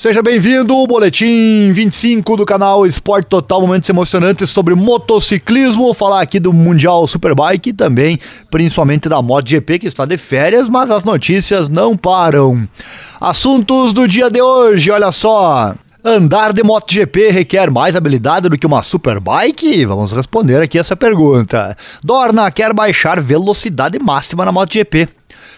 Seja bem-vindo ao Boletim 25 do canal Esporte Total, momentos emocionantes sobre motociclismo, falar aqui do Mundial Superbike e também, principalmente da MotoGP que está de férias, mas as notícias não param. Assuntos do dia de hoje, olha só. Andar de MotoGP requer mais habilidade do que uma Superbike? Vamos responder aqui essa pergunta. Dorna quer baixar velocidade máxima na MotoGP.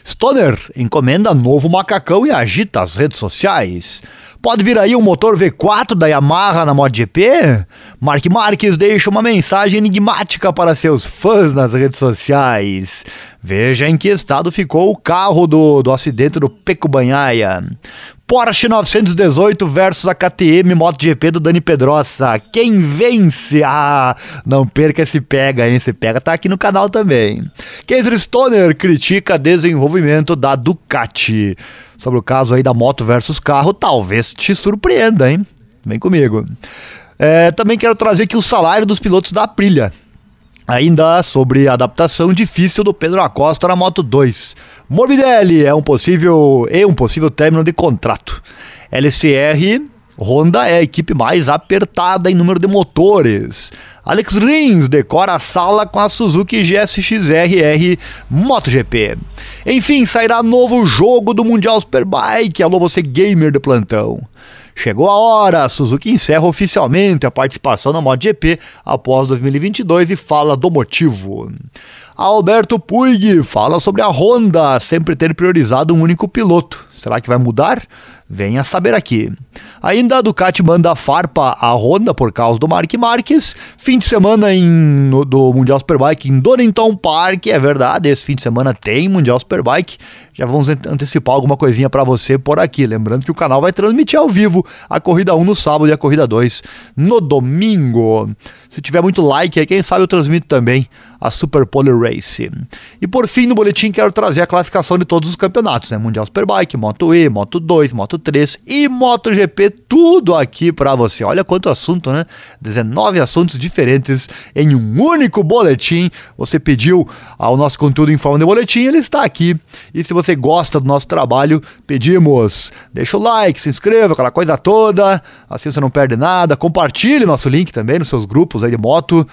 Stoner encomenda novo macacão e agita as redes sociais. Pode vir aí um motor V4 da Yamaha na MotoGP? Mark Marques deixa uma mensagem enigmática para seus fãs nas redes sociais. Veja em que estado ficou o carro do, do acidente do Peco Banhaia. Porsche 918 versus a KTM MotoGP do Dani Pedrosa. Quem vence? Ah, não perca esse pega, hein? Esse pega tá aqui no canal também. Casey Stoner critica desenvolvimento da Ducati sobre o caso aí da moto versus carro, talvez te surpreenda, hein? Vem comigo. É, também quero trazer aqui o salário dos pilotos da Aprilia. Ainda sobre a adaptação difícil do Pedro Acosta na Moto 2. Morbidelli é um possível e um possível término de contrato. LCR Honda é a equipe mais apertada em número de motores. Alex Rins decora a sala com a Suzuki GSX-RR MotoGP. Enfim, sairá novo jogo do Mundial Superbike. Alô, você gamer de plantão. Chegou a hora, a Suzuki encerra oficialmente a participação na MotoGP após 2022 e fala do motivo. Alberto Puig fala sobre a Honda sempre ter priorizado um único piloto. Será que vai mudar? Venha saber aqui. Ainda a Ducati manda farpa à Honda por causa do Mark Marques. Fim de semana em, no, do Mundial Superbike em Donington Park. É verdade, esse fim de semana tem Mundial Superbike. Já vamos antecipar alguma coisinha para você por aqui. Lembrando que o canal vai transmitir ao vivo a corrida 1 no sábado e a corrida 2 no domingo. Se tiver muito like aí, quem sabe eu transmito também a Super Pole Race. E por fim, no boletim quero trazer a classificação de todos os campeonatos, né? Mundial Superbike, Moto E, Moto 2, Moto 3 e MotoGP, tudo aqui para você. Olha quanto assunto, né? 19 assuntos diferentes em um único boletim. Você pediu ao nosso conteúdo em forma de boletim, ele está aqui. E se você gosta do nosso trabalho, pedimos, deixa o like, se inscreva, aquela coisa toda, assim você não perde nada. Compartilhe nosso link também nos seus grupos aí de moto.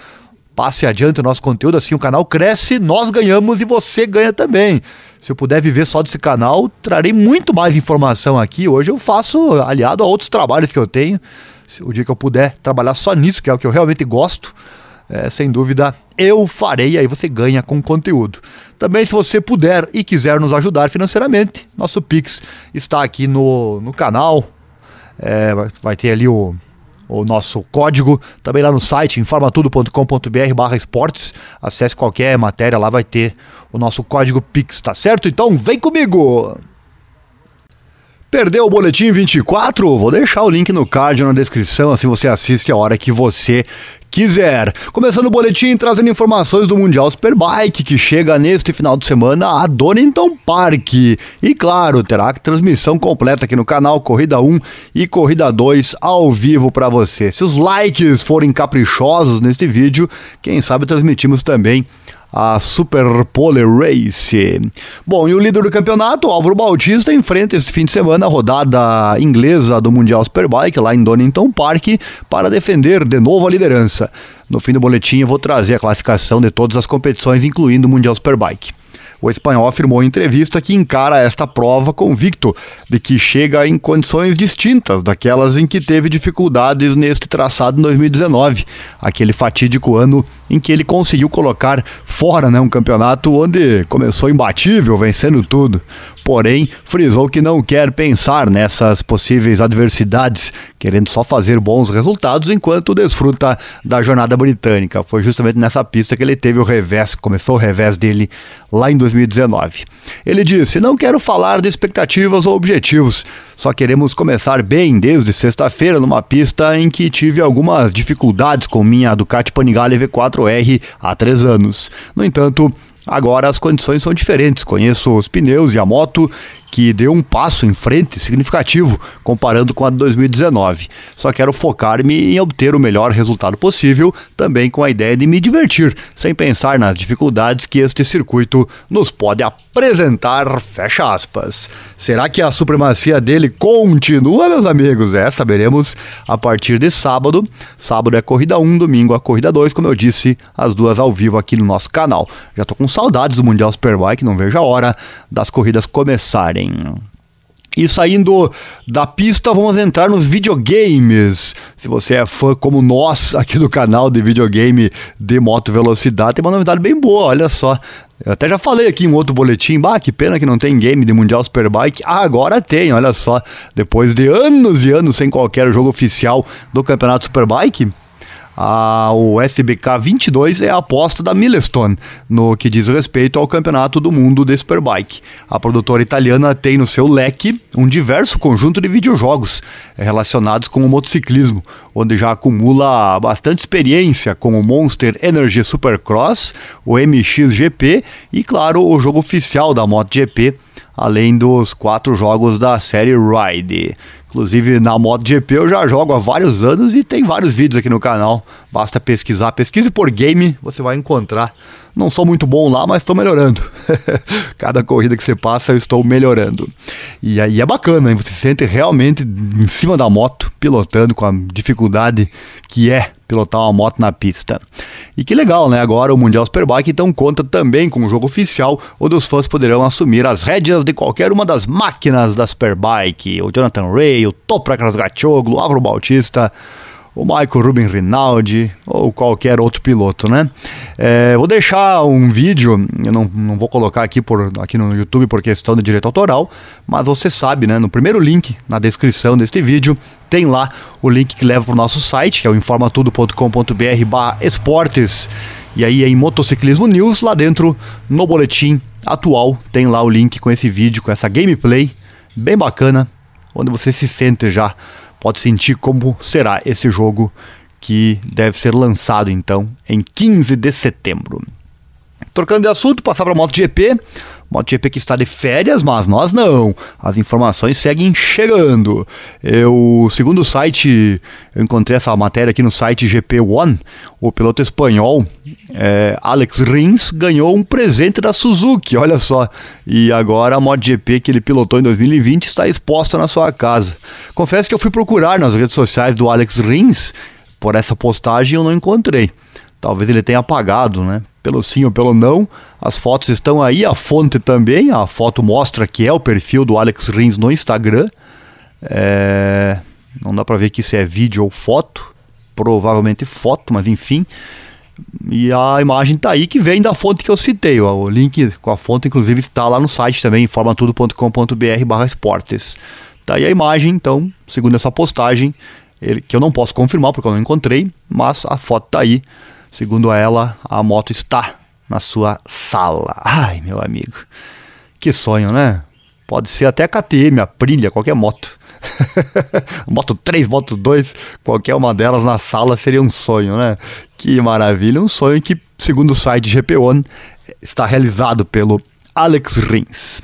Passe adiante o nosso conteúdo, assim o canal cresce, nós ganhamos e você ganha também. Se eu puder viver só desse canal, trarei muito mais informação aqui. Hoje eu faço aliado a outros trabalhos que eu tenho. O dia que eu puder trabalhar só nisso, que é o que eu realmente gosto, é, sem dúvida eu farei, aí você ganha com conteúdo. Também, se você puder e quiser nos ajudar financeiramente, nosso Pix está aqui no, no canal. É, vai ter ali o o nosso código, também lá no site informatudo.com.br barra esportes. Acesse qualquer matéria, lá vai ter o nosso código Pix, tá certo? Então vem comigo! Perdeu o boletim 24? Vou deixar o link no card na descrição, assim você assiste a hora que você quiser. Começando o boletim trazendo informações do Mundial Superbike que chega neste final de semana a Donington Park. E claro, terá transmissão completa aqui no canal Corrida 1 e Corrida 2 ao vivo para você. Se os likes forem caprichosos neste vídeo, quem sabe transmitimos também a Super Pole Race. Bom, e o líder do campeonato, Álvaro Bautista, enfrenta este fim de semana a rodada inglesa do Mundial Superbike lá em Donington Park para defender de novo a liderança. No fim do boletim eu vou trazer a classificação de todas as competições, incluindo o Mundial Superbike. O espanhol afirmou em entrevista que encara esta prova convicto de que chega em condições distintas daquelas em que teve dificuldades neste traçado em 2019, aquele fatídico ano em que ele conseguiu colocar fora né, um campeonato onde começou imbatível, vencendo tudo porém frisou que não quer pensar nessas possíveis adversidades, querendo só fazer bons resultados enquanto desfruta da jornada britânica. Foi justamente nessa pista que ele teve o revés, começou o revés dele lá em 2019. Ele disse: Não quero falar de expectativas ou objetivos, só queremos começar bem desde sexta-feira numa pista em que tive algumas dificuldades com minha Ducati Panigale V4R há três anos. No entanto, Agora as condições são diferentes. Conheço os pneus e a moto que deu um passo em frente significativo comparando com a de 2019. Só quero focar-me em obter o melhor resultado possível, também com a ideia de me divertir, sem pensar nas dificuldades que este circuito nos pode apresentar. Fecha aspas. Será que a supremacia dele continua, meus amigos? É, saberemos a partir de sábado. Sábado é corrida 1, domingo a corrida 2, como eu disse, as duas ao vivo aqui no nosso canal. Já tô com saudades do Mundial Superbike, não vejo a hora das corridas começarem. E saindo da pista, vamos entrar nos videogames. Se você é fã como nós aqui do canal de videogame de moto velocidade, tem uma novidade bem boa, olha só. Eu até já falei aqui em outro boletim, bah, que pena que não tem game de Mundial Superbike. Ah, agora tem, olha só. Depois de anos e anos sem qualquer jogo oficial do Campeonato Superbike, a, o SBK 22 é a aposta da Milestone no que diz respeito ao Campeonato do Mundo de Superbike. A produtora italiana tem no seu leque um diverso conjunto de videojogos relacionados com o motociclismo, onde já acumula bastante experiência com o Monster Energy Supercross, o MXGP e, claro, o jogo oficial da MotoGP, além dos quatro jogos da série Ride. Inclusive na MotoGP eu já jogo há vários anos e tem vários vídeos aqui no canal. Basta pesquisar, pesquise por game, você vai encontrar. Não sou muito bom lá, mas estou melhorando. Cada corrida que você passa eu estou melhorando. E aí é bacana, hein? você se sente realmente em cima da moto, pilotando com a dificuldade que é pilotar uma moto na pista. E que legal, né? Agora o Mundial Superbike então conta também com um jogo oficial onde os fãs poderão assumir as rédeas de qualquer uma das máquinas da Superbike. O Jonathan Ray, o Toprak Razgatoglu, o Álvaro Bautista, o Michael Ruben Rinaldi ou qualquer outro piloto, né? É, vou deixar um vídeo, eu não, não vou colocar aqui, por, aqui no YouTube por questão de direito autoral, mas você sabe, né? No primeiro link na descrição deste vídeo tem lá o link que leva para o nosso site, que é o informatudo.com.br barra esportes. E aí em Motociclismo News, lá dentro, no boletim atual, tem lá o link com esse vídeo, com essa gameplay bem bacana, onde você se sente já pode sentir como será esse jogo que deve ser lançado então em 15 de setembro. Trocando de assunto, passar para a MotoGP. MotoGP que está de férias, mas nós não. As informações seguem chegando. Eu, segundo o site, eu encontrei essa matéria aqui no site GP One. O piloto espanhol é, Alex Rins ganhou um presente da Suzuki, olha só. E agora a MotoGP que ele pilotou em 2020 está exposta na sua casa. Confesso que eu fui procurar nas redes sociais do Alex Rins por essa postagem eu não encontrei. Talvez ele tenha apagado, né? Pelo sim ou pelo não, as fotos estão aí, a fonte também. A foto mostra que é o perfil do Alex Rins no Instagram. É... Não dá para ver que se é vídeo ou foto. Provavelmente foto, mas enfim. E a imagem tá aí que vem da fonte que eu citei. O link com a fonte, inclusive, está lá no site também, informatudo.com.br barra esportes. Tá aí a imagem, então, segundo essa postagem, ele, que eu não posso confirmar porque eu não encontrei, mas a foto tá aí. Segundo ela, a moto está na sua sala. Ai, meu amigo, que sonho, né? Pode ser até a KTM, a Prilha, qualquer moto. moto 3, moto 2, qualquer uma delas na sala seria um sonho, né? Que maravilha, um sonho que, segundo o site GP One, está realizado pelo Alex Rins.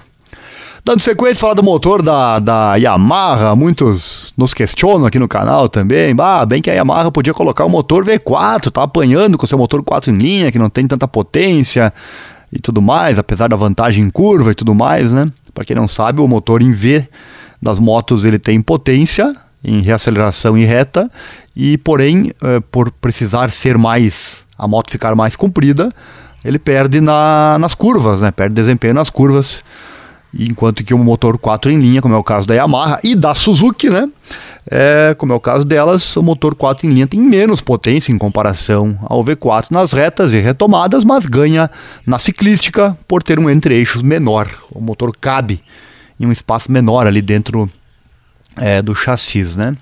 Dando sequência, falar do motor da, da Yamaha, muitos nos questionam aqui no canal também. Bah, bem que a Yamaha podia colocar o motor V4, tá apanhando com seu motor 4 em linha, que não tem tanta potência e tudo mais, apesar da vantagem em curva e tudo mais, né? Para quem não sabe, o motor em V das motos ele tem potência em reaceleração e reta, e porém, é, por precisar ser mais, a moto ficar mais comprida, ele perde na, nas curvas, né? Perde desempenho nas curvas enquanto que o motor 4 em linha, como é o caso da Yamaha e da Suzuki, né? É, como é o caso delas, o motor 4 em linha tem menos potência em comparação ao V4 nas retas e retomadas, mas ganha na ciclística por ter um entre-eixos menor. O motor cabe em um espaço menor ali dentro é, do chassis, né?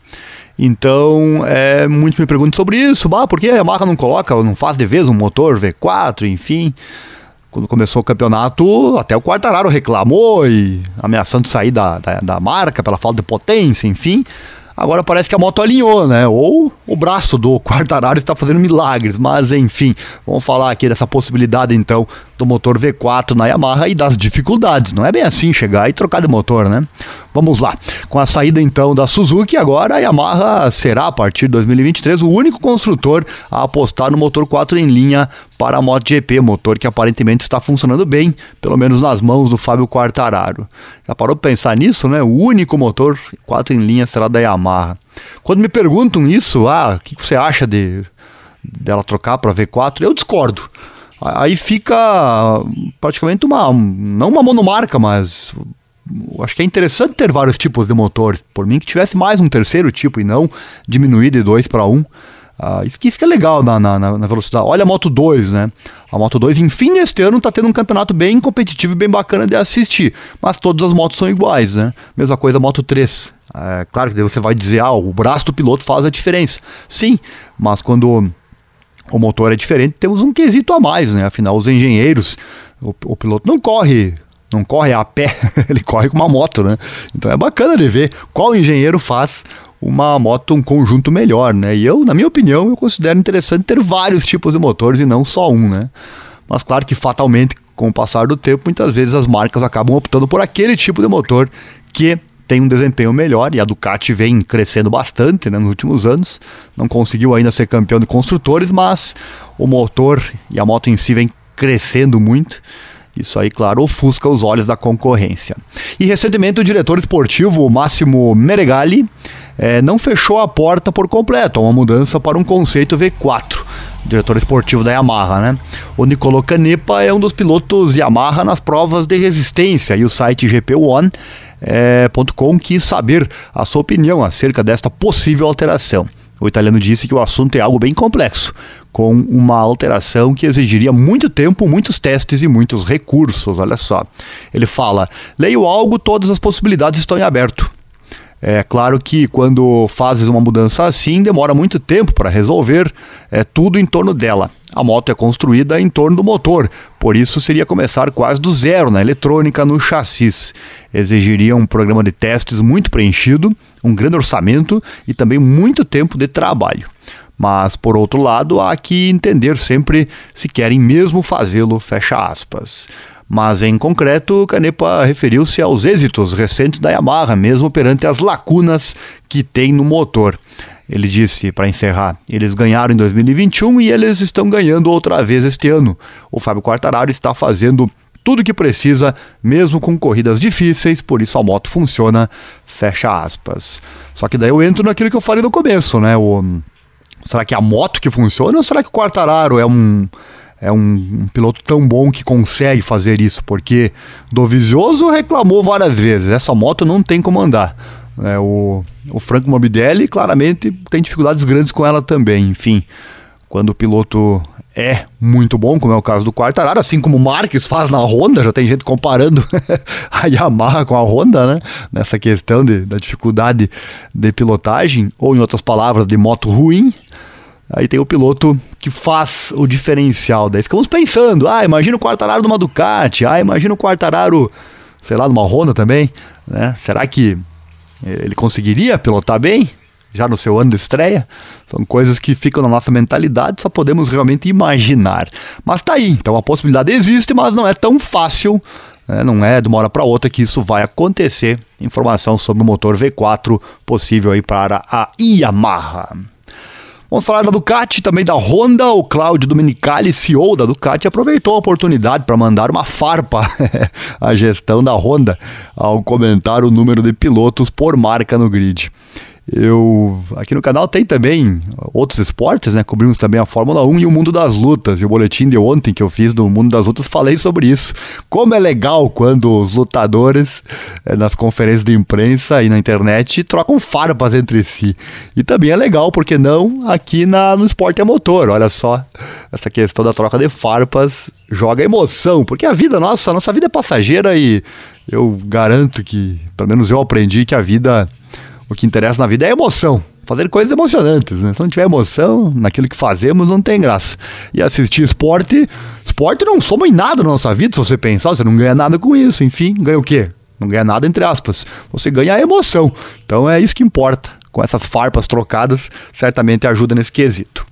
Então, é, muitos me perguntam sobre isso. Ah, por que a Yamaha não coloca, não faz de vez um motor V4, enfim quando começou o campeonato, até o Quartararo reclamou e ameaçando sair da, da, da, marca pela falta de potência, enfim. Agora parece que a moto alinhou, né? Ou o braço do Quartararo está fazendo milagres, mas enfim, vamos falar aqui dessa possibilidade então do motor V4 na Yamaha e das dificuldades. Não é bem assim chegar e trocar de motor, né? Vamos lá. Com a saída então da Suzuki, agora a Yamaha será a partir de 2023 o único construtor a apostar no motor 4 em linha para a MotoGP, motor que aparentemente está funcionando bem, pelo menos nas mãos do Fábio Quartararo. Já parou para pensar nisso, né? O único motor 4 em linha será da Yamaha. Quando me perguntam isso, ah, o que você acha de dela trocar para V4? Eu discordo. Aí fica praticamente uma não uma monomarca, mas acho que é interessante ter vários tipos de motor. Por mim que tivesse mais um terceiro tipo e não diminuir de 2 para 1. Uh, isso, que, isso que é legal na, na, na, velocidade. Olha a Moto 2, né? A Moto 2, enfim, neste ano está tendo um campeonato bem competitivo e bem bacana de assistir. Mas todas as motos são iguais, né? Mesma coisa a Moto 3. É, claro que você vai dizer, ah, o braço do piloto faz a diferença. Sim, mas quando o motor é diferente, temos um quesito a mais, né? Afinal, os engenheiros, o, o piloto não corre não corre a pé, ele corre com uma moto, né? Então é bacana de ver qual engenheiro faz uma moto, um conjunto melhor, né? E eu, na minha opinião, eu considero interessante ter vários tipos de motores e não só um, né? Mas claro que fatalmente, com o passar do tempo, muitas vezes as marcas acabam optando por aquele tipo de motor que tem um desempenho melhor e a Ducati vem crescendo bastante né, nos últimos anos. Não conseguiu ainda ser campeão de construtores, mas o motor e a moto em si vem crescendo muito. Isso aí, claro, ofusca os olhos da concorrência. E recentemente o diretor esportivo Máximo Meregali é, não fechou a porta por completo a uma mudança para um conceito V4, diretor esportivo da Yamaha, né? O Nicolo Canepa é um dos pilotos Yamaha nas provas de resistência e o site GP One é, .com quis saber a sua opinião acerca desta possível alteração. O italiano disse que o assunto é algo bem complexo, com uma alteração que exigiria muito tempo, muitos testes e muitos recursos. Olha só. Ele fala: leio algo, todas as possibilidades estão em aberto. É claro que quando fazes uma mudança assim, demora muito tempo para resolver é, tudo em torno dela. A moto é construída em torno do motor, por isso seria começar quase do zero na eletrônica, no chassis. Exigiria um programa de testes muito preenchido, um grande orçamento e também muito tempo de trabalho. Mas, por outro lado, há que entender sempre se querem mesmo fazê-lo, fecha aspas. Mas, em concreto, Canepa referiu-se aos êxitos recentes da Yamaha, mesmo perante as lacunas que tem no motor. Ele disse, para encerrar, eles ganharam em 2021 e eles estão ganhando outra vez este ano. O Fábio Quartararo está fazendo tudo o que precisa, mesmo com corridas difíceis, por isso a moto funciona, fecha aspas. Só que daí eu entro naquilo que eu falei no começo, né? O, será que é a moto que funciona ou será que o Quartararo é um é um, um, piloto tão bom que consegue fazer isso, porque Dovizioso reclamou várias vezes, essa moto não tem como andar. É, o, o Franco Morbidelli claramente tem dificuldades grandes com ela também, enfim. Quando o piloto é muito bom, como é o caso do Quartararo, assim como o Marques faz na Honda, já tem gente comparando a Yamaha com a Honda, né? Nessa questão de, da dificuldade de pilotagem, ou em outras palavras, de moto ruim. Aí tem o piloto que faz o diferencial. Daí ficamos pensando, ah, imagina o Quartararo numa Ducati, ah, imagina o Quartararo, sei lá, numa Honda também, né? Será que ele conseguiria pilotar bem? Já no seu ano de estreia? São coisas que ficam na nossa mentalidade, só podemos realmente imaginar. Mas tá aí, então a possibilidade existe, mas não é tão fácil né? não é de uma hora para outra que isso vai acontecer. Informação sobre o motor V4 possível aí para a Yamaha. Vamos falar da Ducati, também da Honda. O Claudio Domenicali, CEO da Ducati, aproveitou a oportunidade para mandar uma farpa à gestão da Honda ao comentar o número de pilotos por marca no grid. Eu aqui no canal tem também outros esportes, né? Cobrimos também a Fórmula 1 e o mundo das lutas. E o boletim de ontem que eu fiz do mundo das lutas falei sobre isso. Como é legal quando os lutadores é, nas conferências de imprensa e na internet trocam farpas entre si. E também é legal, porque não aqui na, no esporte a motor. Olha só, essa questão da troca de farpas joga emoção, porque a vida nossa, a nossa vida é passageira e eu garanto que, pelo menos eu aprendi que a vida o que interessa na vida é emoção. Fazer coisas emocionantes, né? Se não tiver emoção naquilo que fazemos, não tem graça. E assistir esporte, esporte não soma em nada na nossa vida, se você pensar, você não ganha nada com isso. Enfim, ganha o quê? Não ganha nada, entre aspas. Você ganha a emoção. Então é isso que importa. com essas farpas trocadas, certamente ajuda nesse quesito.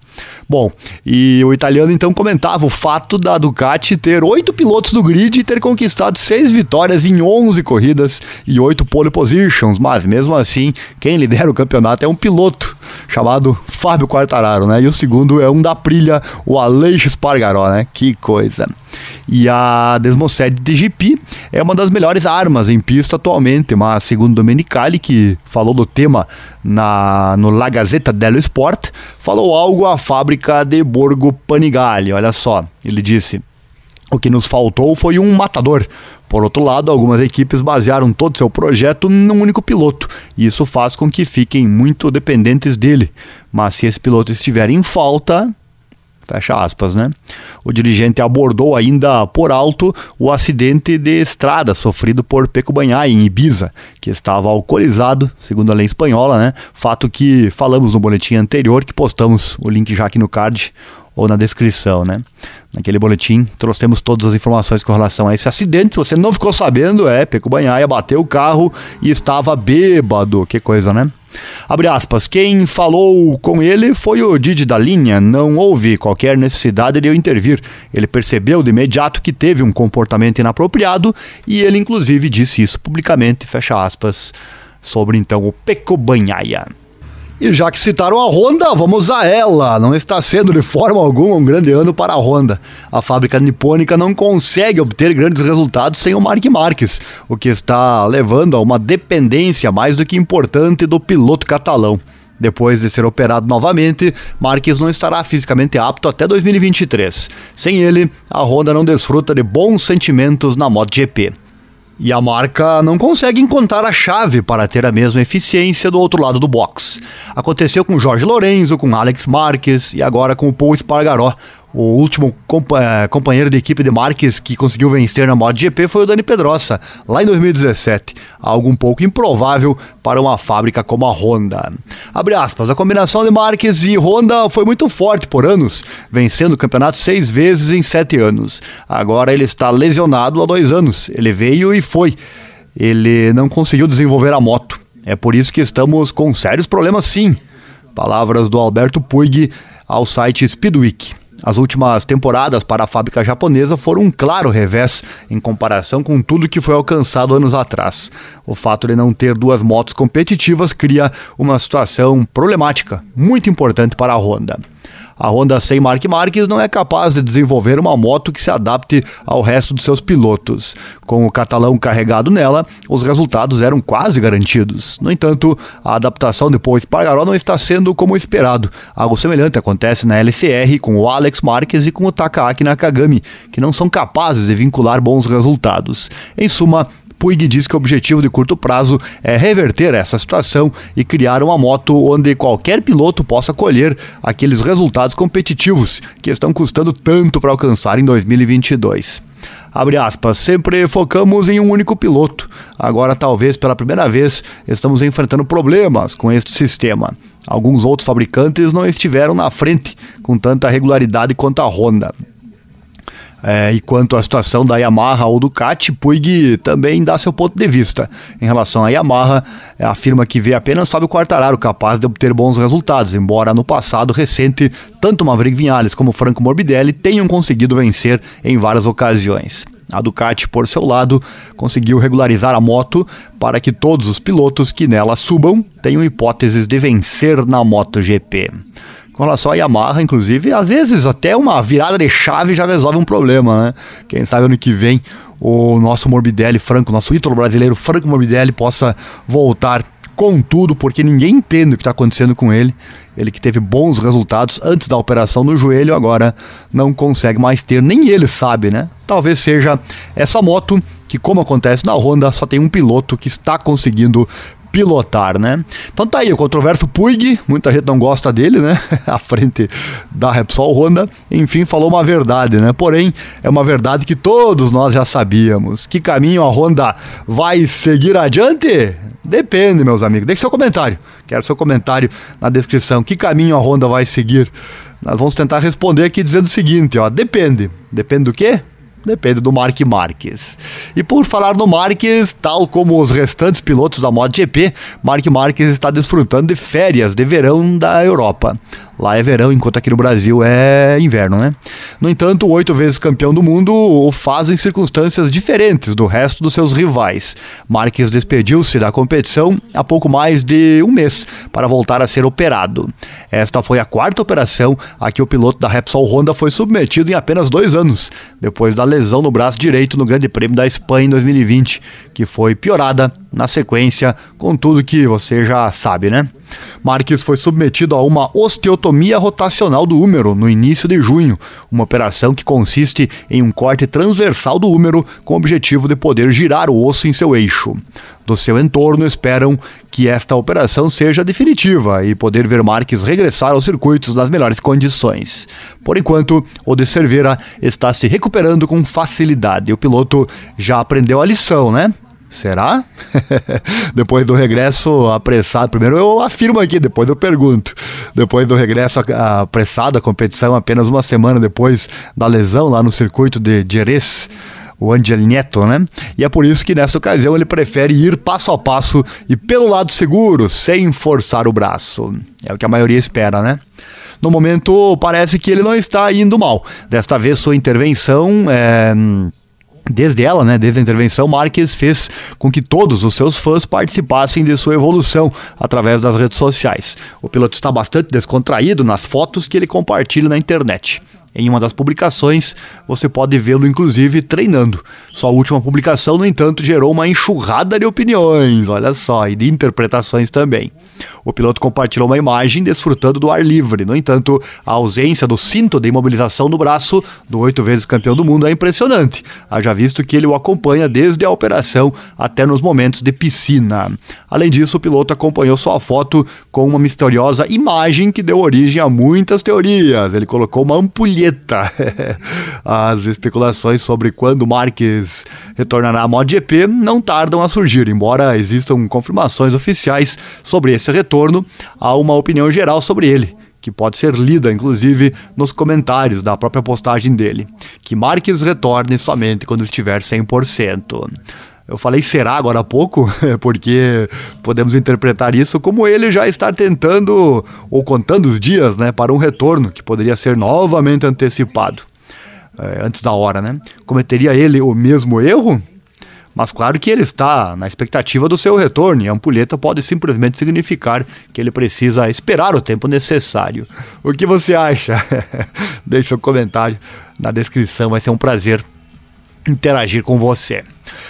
Bom, e o italiano então comentava o fato da Ducati ter oito pilotos do grid e ter conquistado seis vitórias em 11 corridas e oito pole positions, mas mesmo assim, quem lidera o campeonato é um piloto chamado Fábio Quartararo, né? E o segundo é um da Prilha, o Aleixo Spargaró, né? Que coisa. E a Desmosed GP é uma das melhores armas em pista atualmente, mas segundo Domenicali, que falou do tema na, no La Gazzetta dello Sport, falou algo à fábrica de Borgo Panigale. Olha só, ele disse: O que nos faltou foi um matador. Por outro lado, algumas equipes basearam todo seu projeto num único piloto, e isso faz com que fiquem muito dependentes dele. Mas se esse piloto estiver em falta, Fecha aspas, né? O dirigente abordou ainda por alto o acidente de estrada sofrido por Peco Banhai em Ibiza, que estava alcoolizado, segundo a lei espanhola, né? Fato que falamos no boletim anterior, que postamos o link já aqui no card ou na descrição, né? Naquele boletim trouxemos todas as informações com relação a esse acidente. Se você não ficou sabendo, é, Peco Banhaia bateu o carro e estava bêbado. Que coisa, né? Abre aspas, quem falou com ele foi o Didi da linha, não houve qualquer necessidade de eu intervir. Ele percebeu de imediato que teve um comportamento inapropriado e ele inclusive disse isso publicamente, fecha aspas, sobre então o Peco Banhaia. E já que citaram a Honda, vamos a ela. Não está sendo de forma alguma um grande ano para a Honda. A fábrica nipônica não consegue obter grandes resultados sem o Mark Marques, o que está levando a uma dependência mais do que importante do piloto catalão. Depois de ser operado novamente, Marques não estará fisicamente apto até 2023. Sem ele, a Honda não desfruta de bons sentimentos na MotoGP. E a marca não consegue encontrar a chave para ter a mesma eficiência do outro lado do box. Aconteceu com Jorge Lorenzo, com Alex Marques e agora com o Paul Espargaró, o último compa companheiro de equipe de Marques que conseguiu vencer na MotoGP foi o Dani Pedrosa, lá em 2017. Algo um pouco improvável para uma fábrica como a Honda. Abre aspas, a combinação de Marques e Honda foi muito forte por anos, vencendo o campeonato seis vezes em sete anos. Agora ele está lesionado há dois anos. Ele veio e foi. Ele não conseguiu desenvolver a moto. É por isso que estamos com sérios problemas sim. Palavras do Alberto Puig ao site Speedweek. As últimas temporadas para a fábrica japonesa foram um claro revés em comparação com tudo que foi alcançado anos atrás. O fato de não ter duas motos competitivas cria uma situação problemática, muito importante para a Honda. A Honda sem Mark Marques não é capaz de desenvolver uma moto que se adapte ao resto dos seus pilotos. Com o catalão carregado nela, os resultados eram quase garantidos. No entanto, a adaptação depois Pargaró não está sendo como esperado. Algo semelhante acontece na LCR com o Alex Marques e com o Takaaki Nakagami, que não são capazes de vincular bons resultados. Em suma, Puig diz que o objetivo de curto prazo é reverter essa situação e criar uma moto onde qualquer piloto possa colher aqueles resultados competitivos que estão custando tanto para alcançar em 2022 abre aspas, sempre focamos em um único piloto. Agora, talvez pela primeira vez, estamos enfrentando problemas com este sistema. Alguns outros fabricantes não estiveram na frente com tanta regularidade quanto a Honda. É, e quanto à situação da Yamaha ou Ducati, Puig também dá seu ponto de vista. Em relação à Yamaha, é, afirma que vê apenas Fábio Quartararo capaz de obter bons resultados, embora no passado recente, tanto Maverick Vinales como Franco Morbidelli tenham conseguido vencer em várias ocasiões. A Ducati, por seu lado, conseguiu regularizar a moto para que todos os pilotos que nela subam tenham hipóteses de vencer na MotoGP relação à Yamaha, inclusive, às vezes até uma virada de chave já resolve um problema, né? Quem sabe ano que vem o nosso Morbidelli Franco, nosso ídolo brasileiro Franco Morbidelli possa voltar com tudo, porque ninguém entende o que está acontecendo com ele. Ele que teve bons resultados antes da operação no joelho, agora não consegue mais ter, nem ele sabe, né? Talvez seja essa moto que, como acontece na Honda, só tem um piloto que está conseguindo pilotar, né? Então tá aí, o controverso Puig, muita gente não gosta dele, né? à frente da Repsol Honda, enfim, falou uma verdade, né? Porém, é uma verdade que todos nós já sabíamos. Que caminho a Honda vai seguir adiante? Depende, meus amigos. Deixe seu comentário. Quero seu comentário na descrição. Que caminho a Honda vai seguir? Nós vamos tentar responder aqui dizendo o seguinte, ó, depende. Depende do quê? Depende do Mark Marques. E por falar no Marques, tal como os restantes pilotos da MotoGP, Mark Marques está desfrutando de férias de verão da Europa. Lá é verão, enquanto aqui no Brasil é inverno, né? No entanto, oito vezes campeão do mundo o faz em circunstâncias diferentes do resto dos seus rivais. Marques despediu-se da competição há pouco mais de um mês para voltar a ser operado. Esta foi a quarta operação a que o piloto da Repsol Honda foi submetido em apenas dois anos, depois da lesão no braço direito no Grande Prêmio da Espanha em 2020, que foi piorada na sequência com tudo que você já sabe, né? Marques foi submetido a uma osteotomia rotacional do húmero no início de junho, uma operação que consiste em um corte transversal do húmero com o objetivo de poder girar o osso em seu eixo. Do seu entorno esperam que esta operação seja definitiva e poder ver Marques regressar aos circuitos nas melhores condições. Por enquanto, o de Cerveira está se recuperando com facilidade. O piloto já aprendeu a lição, né? Será? depois do regresso apressado, primeiro eu afirmo aqui, depois eu pergunto. Depois do regresso apressado à competição, apenas uma semana depois da lesão lá no circuito de Jerez, o Angel Neto, né? E é por isso que nessa ocasião ele prefere ir passo a passo e pelo lado seguro, sem forçar o braço. É o que a maioria espera, né? No momento, parece que ele não está indo mal. Desta vez, sua intervenção é Desde ela, né, desde a intervenção, Marques fez com que todos os seus fãs participassem de sua evolução através das redes sociais. O piloto está bastante descontraído nas fotos que ele compartilha na internet. Em uma das publicações, você pode vê-lo inclusive treinando. Sua última publicação, no entanto, gerou uma enxurrada de opiniões, olha só, e de interpretações também. O piloto compartilhou uma imagem desfrutando do ar livre. No entanto, a ausência do cinto de imobilização do braço do oito vezes campeão do mundo é impressionante, haja visto que ele o acompanha desde a operação até nos momentos de piscina. Além disso, o piloto acompanhou sua foto com uma misteriosa imagem que deu origem a muitas teorias. Ele colocou uma ampulheta As especulações sobre quando Marques retornará à MotoGP não tardam a surgir, embora existam confirmações oficiais sobre esse retorno, há uma opinião geral sobre ele que pode ser lida, inclusive, nos comentários da própria postagem dele. Que Marques retorne somente quando estiver 100%. Eu falei será agora há pouco, porque podemos interpretar isso como ele já está tentando ou contando os dias né, para um retorno que poderia ser novamente antecipado é, antes da hora. Né? Cometeria ele o mesmo erro? Mas claro que ele está na expectativa do seu retorno e a ampulheta pode simplesmente significar que ele precisa esperar o tempo necessário. O que você acha? Deixe seu comentário na descrição, vai ser um prazer interagir com você.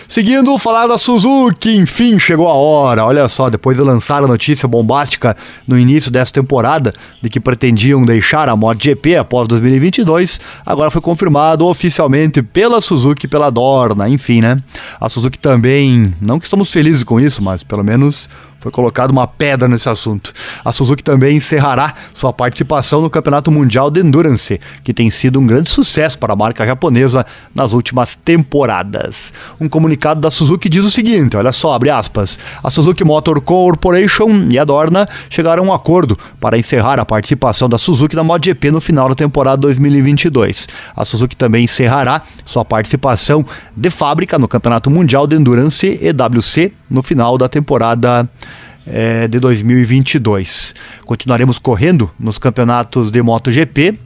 Seguindo, falar da Suzuki, enfim, chegou a hora. Olha só, depois de lançar a notícia bombástica no início dessa temporada de que pretendiam deixar a MotoGP após 2022, agora foi confirmado oficialmente pela Suzuki pela Dorna, enfim, né? A Suzuki também, não que estamos felizes com isso, mas pelo menos foi colocado uma pedra nesse assunto. A Suzuki também encerrará sua participação no Campeonato Mundial de Endurance, que tem sido um grande sucesso para a marca japonesa nas últimas temporadas. Um comunicado da Suzuki diz o seguinte: olha só, abre aspas. A Suzuki Motor Corporation e a Dorna chegaram a um acordo para encerrar a participação da Suzuki na MotoGP no final da temporada 2022. A Suzuki também encerrará sua participação de fábrica no Campeonato Mundial de Endurance EWC no final da temporada é, de 2022. Continuaremos correndo nos campeonatos de MotoGP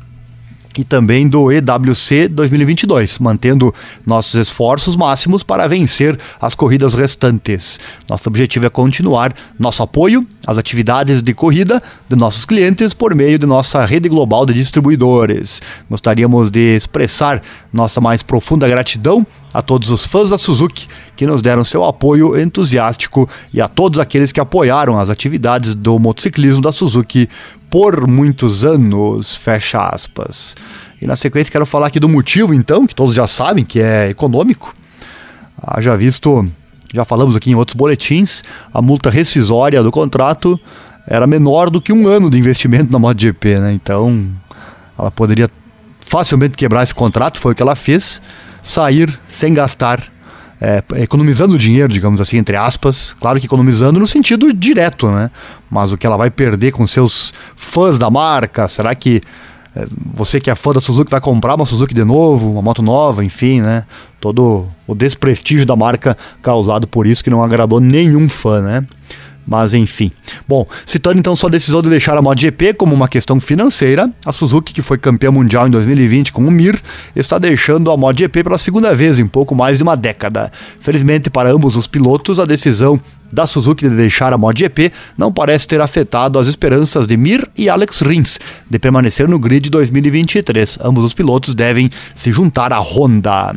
e também do EWC 2022, mantendo nossos esforços máximos para vencer as corridas restantes. Nosso objetivo é continuar nosso apoio às atividades de corrida de nossos clientes por meio de nossa rede global de distribuidores. Gostaríamos de expressar nossa mais profunda gratidão a todos os fãs da Suzuki que nos deram seu apoio entusiástico e a todos aqueles que apoiaram as atividades do motociclismo da Suzuki por muitos anos, fecha aspas. E na sequência quero falar aqui do motivo, então, que todos já sabem, que é econômico. Ah, já visto, já falamos aqui em outros boletins, a multa rescisória do contrato era menor do que um ano de investimento na MotoGP, né? Então, ela poderia facilmente quebrar esse contrato, foi o que ela fez, sair sem gastar é, economizando dinheiro, digamos assim, entre aspas. Claro que economizando no sentido direto, né? Mas o que ela vai perder com seus fãs da marca, será que É, você que é fã da Suzuki vai comprar uma Suzuki de novo, uma moto nova, enfim, né? Todo o desprestígio da marca causado por isso que não agradou nenhum fã, né? Mas enfim. Bom, citando então sua decisão de deixar a MotoGP como uma questão financeira, a Suzuki, que foi campeã mundial em 2020 com o Mir, está deixando a MotoGP pela segunda vez em pouco mais de uma década. Felizmente para ambos os pilotos, a decisão da Suzuki de deixar a MotoGP não parece ter afetado as esperanças de Mir e Alex Rins de permanecer no grid 2023. Ambos os pilotos devem se juntar à Honda.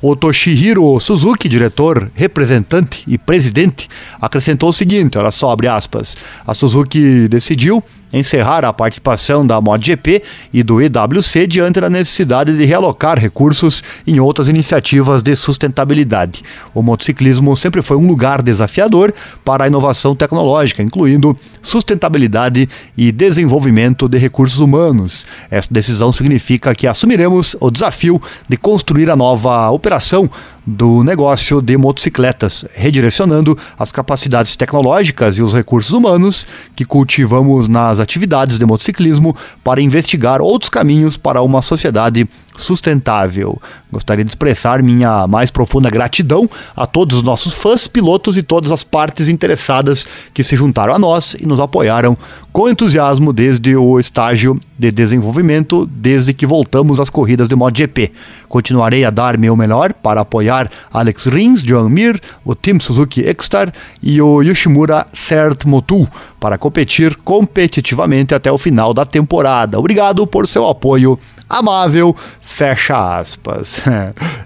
O Toshihiro Suzuki, diretor, representante e presidente, acrescentou o seguinte, olha só, abre aspas, a Suzuki decidiu encerrar a participação da MotoGP e do EWC diante da necessidade de realocar recursos em outras iniciativas de sustentabilidade. O motociclismo sempre foi um lugar desafiador para a inovação tecnológica, incluindo sustentabilidade e desenvolvimento de recursos humanos. Essa decisão significa que assumiremos o desafio de construir a nova operação do negócio de motocicletas, redirecionando as capacidades tecnológicas e os recursos humanos que cultivamos nas atividades de motociclismo para investigar outros caminhos para uma sociedade sustentável. Gostaria de expressar minha mais profunda gratidão a todos os nossos fãs, pilotos e todas as partes interessadas que se juntaram a nós e nos apoiaram com entusiasmo desde o estágio de desenvolvimento, desde que voltamos às corridas de MotoGP. Continuarei a dar meu melhor para apoiar Alex Rins, Joan Mir, o Team Suzuki X-Star e o Yoshimura Cert Motu para competir competitivamente até o final da temporada. Obrigado por seu apoio amável, fecha aspas.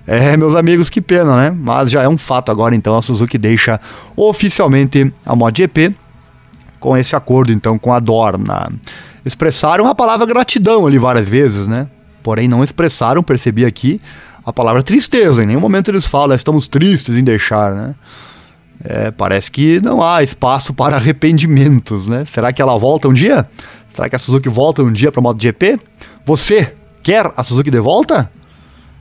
É, meus amigos, que pena, né? Mas já é um fato agora, então, a Suzuki deixa oficialmente a MotoGP com esse acordo, então, com a Dorna. Expressaram a palavra gratidão ali várias vezes, né? Porém, não expressaram, percebi aqui, a palavra tristeza. Em nenhum momento eles falam, estamos tristes em deixar, né? É, parece que não há espaço para arrependimentos, né? Será que ela volta um dia? Será que a Suzuki volta um dia para a MotoGP? Você quer a Suzuki de volta?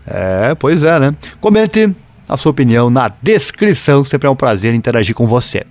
É, pois é, né? Comente a sua opinião na descrição, sempre é um prazer interagir com você.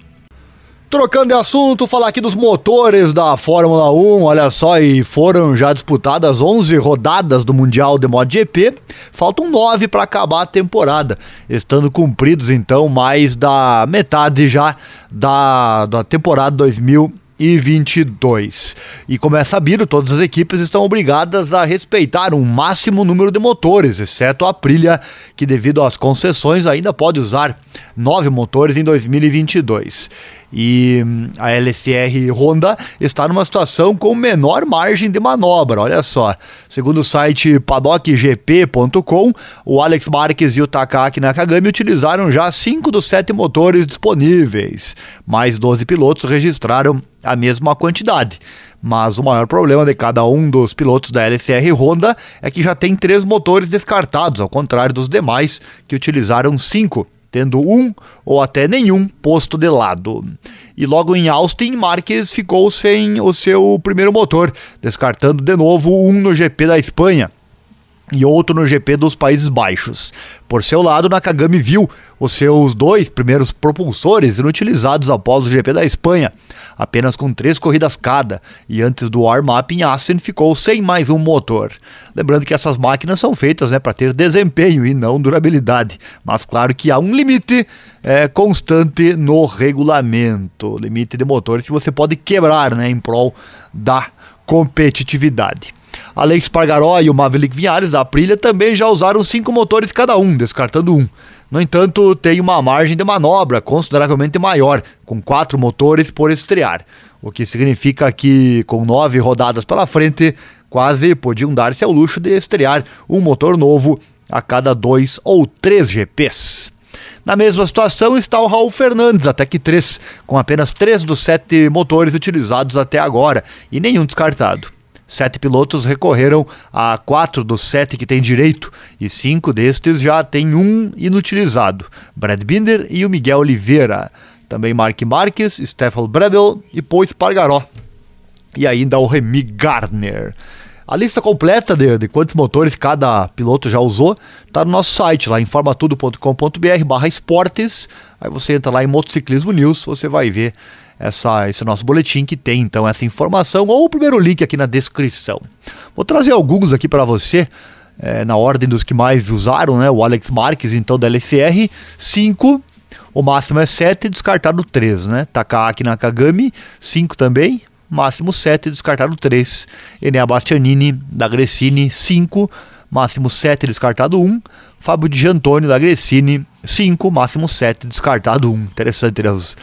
Trocando de assunto, falar aqui dos motores da Fórmula 1, olha só, e foram já disputadas 11 rodadas do Mundial de MotoGP, faltam 9 para acabar a temporada, estando cumpridos então mais da metade já da, da temporada 2000 2022. E como é sabido, todas as equipes estão obrigadas a respeitar um máximo número de motores, exceto a Aprilia, que devido às concessões ainda pode usar nove motores em 2022. E hum, a LCR Honda está numa situação com menor margem de manobra, olha só. Segundo o site paddockgp.com, o Alex Marques e o Takaki Nakagami utilizaram já cinco dos sete motores disponíveis. Mais 12 pilotos registraram a mesma quantidade. Mas o maior problema de cada um dos pilotos da LCR Honda é que já tem três motores descartados, ao contrário dos demais que utilizaram cinco tendo um ou até nenhum posto de lado. E logo em Austin, Marques ficou sem o seu primeiro motor, descartando de novo um no GP da Espanha e outro no GP dos Países Baixos. Por seu lado, Nakagami viu os seus dois primeiros propulsores inutilizados após o GP da Espanha, apenas com três corridas cada, e antes do warm-up em Assen ficou sem mais um motor. Lembrando que essas máquinas são feitas né, para ter desempenho e não durabilidade, mas claro que há um limite é, constante no regulamento, limite de motores que você pode quebrar né, em prol da competitividade. Alex Pargaró e o Maverick Vinhares da Aprilia também já usaram cinco motores cada um, descartando um. No entanto, tem uma margem de manobra consideravelmente maior, com quatro motores por estrear, o que significa que, com nove rodadas pela frente, quase podiam dar-se ao luxo de estrear um motor novo a cada dois ou três GPs. Na mesma situação está o Raul Fernandes, até que três, com apenas três dos sete motores utilizados até agora e nenhum descartado. Sete pilotos recorreram a quatro dos sete que têm direito, e cinco destes já têm um inutilizado: Brad Binder e o Miguel Oliveira. Também Mark Marques, Stefan Bredel e Pois Pargaró. E ainda o Remy Gardner. A lista completa de, de, quantos motores cada piloto já usou está no nosso site, lá informatudo.com.br barra esportes. Aí você entra lá em Motociclismo News, você vai ver essa, esse nosso boletim que tem então essa informação ou o primeiro link aqui na descrição. Vou trazer alguns aqui para você. É, na ordem dos que mais usaram, né? O Alex Marques, então, da LCR, 5, o máximo é 7, descartado 3, né? Takaaki Nakagami, 5 também, máximo 7, descartado 3. Enea Bastianini, da Gressini, 5, máximo 7, descartado 1. Fábio Di Antônio, da Gressini, 5, máximo 7, descartado 1. Interessante, né? Os,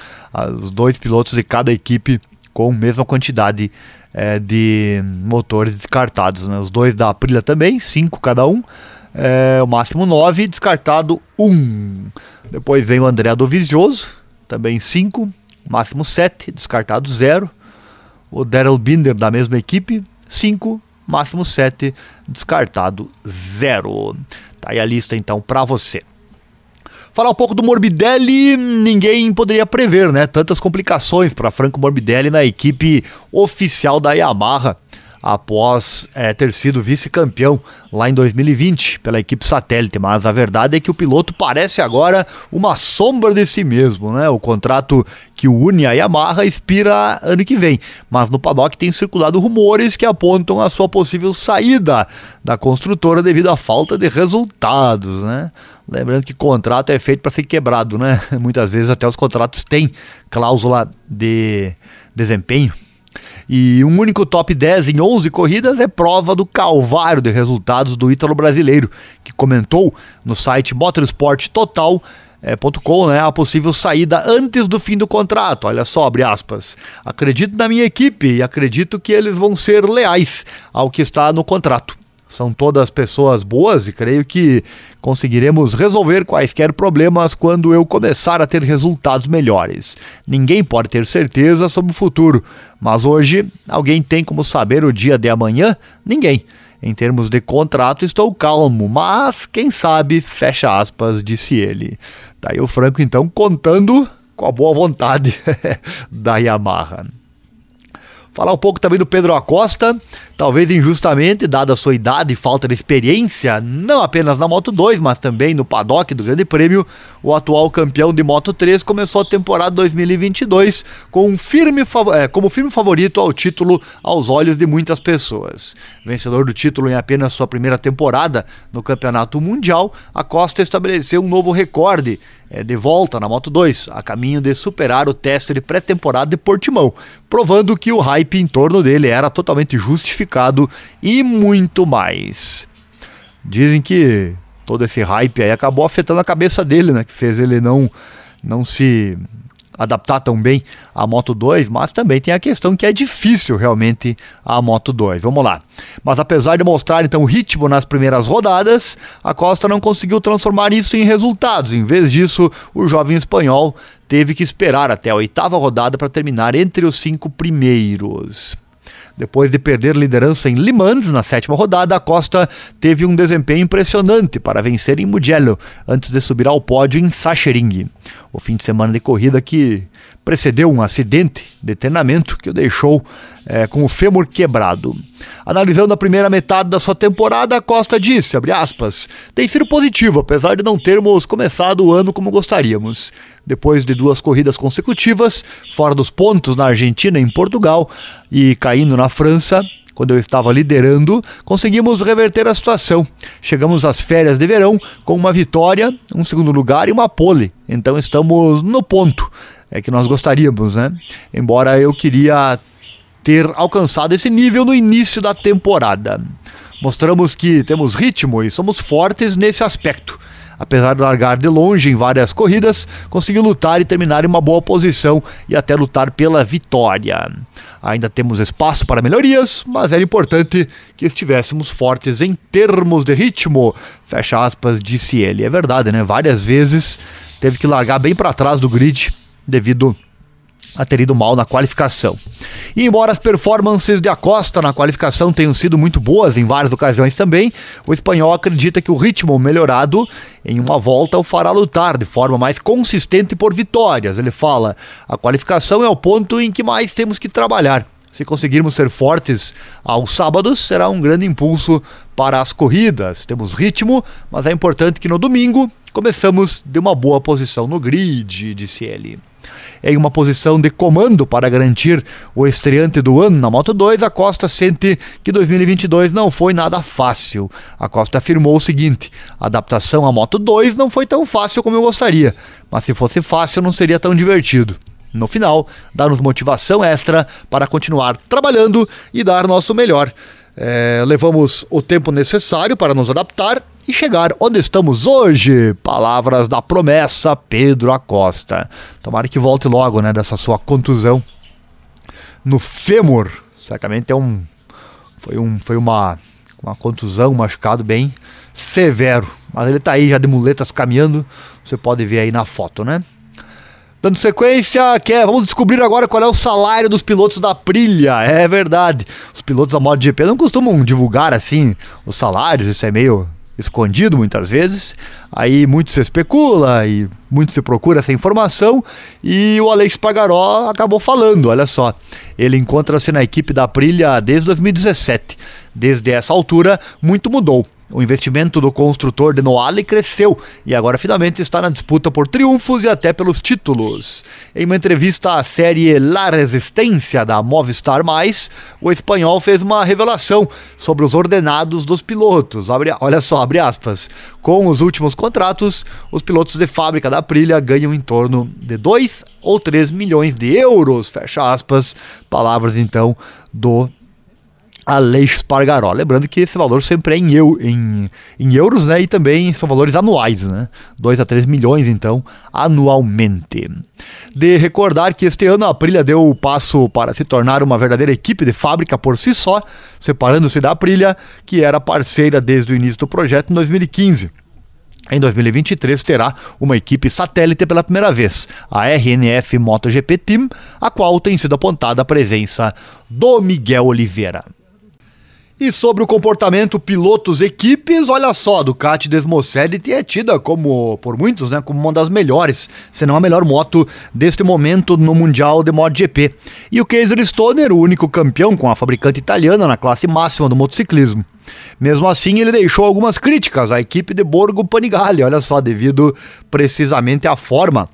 os dois pilotos de cada equipe com a mesma quantidade é, de motores descartados. Né? Os dois da Aprilia também, 5 cada um. É, o máximo 9, descartado 1. Depois vem o André Dovizioso, também 5, máximo 7, descartado 0. O Daryl Binder da mesma equipe, 5, máximo 7, descartado 0. Tá aí a lista então para você. Falar um pouco do Morbidelli, ninguém poderia prever, né? Tantas complicações para Franco Morbidelli na equipe oficial da Yamaha após é, ter sido vice-campeão lá em 2020 pela equipe satélite. Mas a verdade é que o piloto parece agora uma sombra de si mesmo, né? O contrato que une a Yamaha expira ano que vem, mas no paddock tem circulado rumores que apontam a sua possível saída da construtora devido à falta de resultados, né? Lembrando que contrato é feito para ser quebrado, né? Muitas vezes até os contratos têm cláusula de desempenho e um único top 10 em 11 corridas é prova do calvário de resultados do ítalo brasileiro, que comentou no site Motorsport Total é, .com, né, a possível saída antes do fim do contrato. Olha só, abre aspas. Acredito na minha equipe e acredito que eles vão ser leais ao que está no contrato. São todas pessoas boas e creio que conseguiremos resolver quaisquer problemas quando eu começar a ter resultados melhores. Ninguém pode ter certeza sobre o futuro, mas hoje alguém tem como saber o dia de amanhã? Ninguém. Em termos de contrato, estou calmo, mas quem sabe, fecha aspas, disse ele. Tá aí o Franco então contando com a boa vontade da Yamaha. Falar um pouco também do Pedro Acosta, talvez injustamente, dada a sua idade e falta de experiência, não apenas na Moto 2, mas também no paddock do Grande Prêmio, o atual campeão de Moto 3 começou a temporada 2022 com um firme, é, como firme favorito ao título aos olhos de muitas pessoas. Vencedor do título em apenas sua primeira temporada no Campeonato Mundial, Acosta estabeleceu um novo recorde é, de volta na Moto 2, a caminho de superar o teste de pré-temporada de Portimão, provando que o hype em torno dele era totalmente justificado e muito mais. Dizem que todo esse hype aí acabou afetando a cabeça dele, né, que fez ele não não se adaptar tão bem à Moto 2, mas também tem a questão que é difícil realmente a Moto 2. Vamos lá. Mas apesar de mostrar então ritmo nas primeiras rodadas, a Costa não conseguiu transformar isso em resultados. Em vez disso, o jovem espanhol teve que esperar até a oitava rodada para terminar entre os cinco primeiros. Depois de perder liderança em Le Mans na sétima rodada, a Costa teve um desempenho impressionante para vencer em Mugello, antes de subir ao pódio em Sachering. O fim de semana de corrida que precedeu um acidente de treinamento que o deixou é, com o fêmur quebrado. Analisando a primeira metade da sua temporada, Costa disse, aspas, tem sido positivo, apesar de não termos começado o ano como gostaríamos. Depois de duas corridas consecutivas, fora dos pontos na Argentina e em Portugal, e caindo na França, quando eu estava liderando, conseguimos reverter a situação. Chegamos às férias de verão com uma vitória, um segundo lugar e uma pole. Então estamos no ponto é que nós gostaríamos, né? Embora eu queria ter alcançado esse nível no início da temporada. Mostramos que temos ritmo e somos fortes nesse aspecto. Apesar de largar de longe em várias corridas, conseguiu lutar e terminar em uma boa posição e até lutar pela vitória. Ainda temos espaço para melhorias, mas era importante que estivéssemos fortes em termos de ritmo. Fecha aspas, disse ele. É verdade, né? Várias vezes teve que largar bem para trás do grid devido a ter ido mal na qualificação. E embora as performances de Acosta na qualificação tenham sido muito boas em várias ocasiões também, o espanhol acredita que o ritmo melhorado em uma volta o fará lutar de forma mais consistente por vitórias. Ele fala: a qualificação é o ponto em que mais temos que trabalhar. Se conseguirmos ser fortes aos sábados, será um grande impulso para as corridas. Temos ritmo, mas é importante que no domingo começamos de uma boa posição no grid, disse ele. Em uma posição de comando para garantir o estreante do ano na Moto 2, a Costa sente que 2022 não foi nada fácil. A Costa afirmou o seguinte: a adaptação à Moto 2 não foi tão fácil como eu gostaria, mas se fosse fácil não seria tão divertido no final, dá-nos motivação extra para continuar trabalhando e dar nosso melhor. É, levamos o tempo necessário para nos adaptar e chegar onde estamos hoje. Palavras da promessa Pedro Acosta. Tomara que volte logo, né, dessa sua contusão no fêmur. Certamente é um foi um foi uma uma contusão, um machucado bem severo. Mas ele tá aí já de muletas caminhando. Você pode ver aí na foto, né? Dando sequência, quer, vamos descobrir agora qual é o salário dos pilotos da Prilha. É verdade. Os pilotos da MotoGP não costumam divulgar assim os salários, isso é meio escondido muitas vezes. Aí muito se especula e muito se procura essa informação e o Alex Pagaró acabou falando, olha só. Ele encontra-se na equipe da Prilha desde 2017. Desde essa altura, muito mudou. O investimento do construtor de Noale cresceu e agora finalmente está na disputa por triunfos e até pelos títulos. Em uma entrevista à série La Resistência da Movistar Mais, o espanhol fez uma revelação sobre os ordenados dos pilotos. Abre, olha só, abre aspas. Com os últimos contratos, os pilotos de fábrica da Aprilia ganham em torno de 2 ou 3 milhões de euros, fecha aspas. Palavras então do Aleix Pargaró. Lembrando que esse valor sempre é em, eu, em, em euros, né? E também são valores anuais, né? 2 a 3 milhões, então, anualmente. De recordar que este ano a Aprilia deu o passo para se tornar uma verdadeira equipe de fábrica por si só, separando-se da Aprilia, que era parceira desde o início do projeto em 2015. Em 2023 terá uma equipe satélite pela primeira vez, a RNF MotoGP Team, a qual tem sido apontada a presença do Miguel Oliveira. E sobre o comportamento pilotos-equipes, olha só, Ducati Desmocedity é tida como, por muitos, né, como uma das melhores, se não a melhor moto deste momento no Mundial de MotoGP. E o Kaiser Stoner, o único campeão com a fabricante italiana na classe máxima do motociclismo. Mesmo assim, ele deixou algumas críticas à equipe de Borgo Panigale, olha só, devido precisamente à forma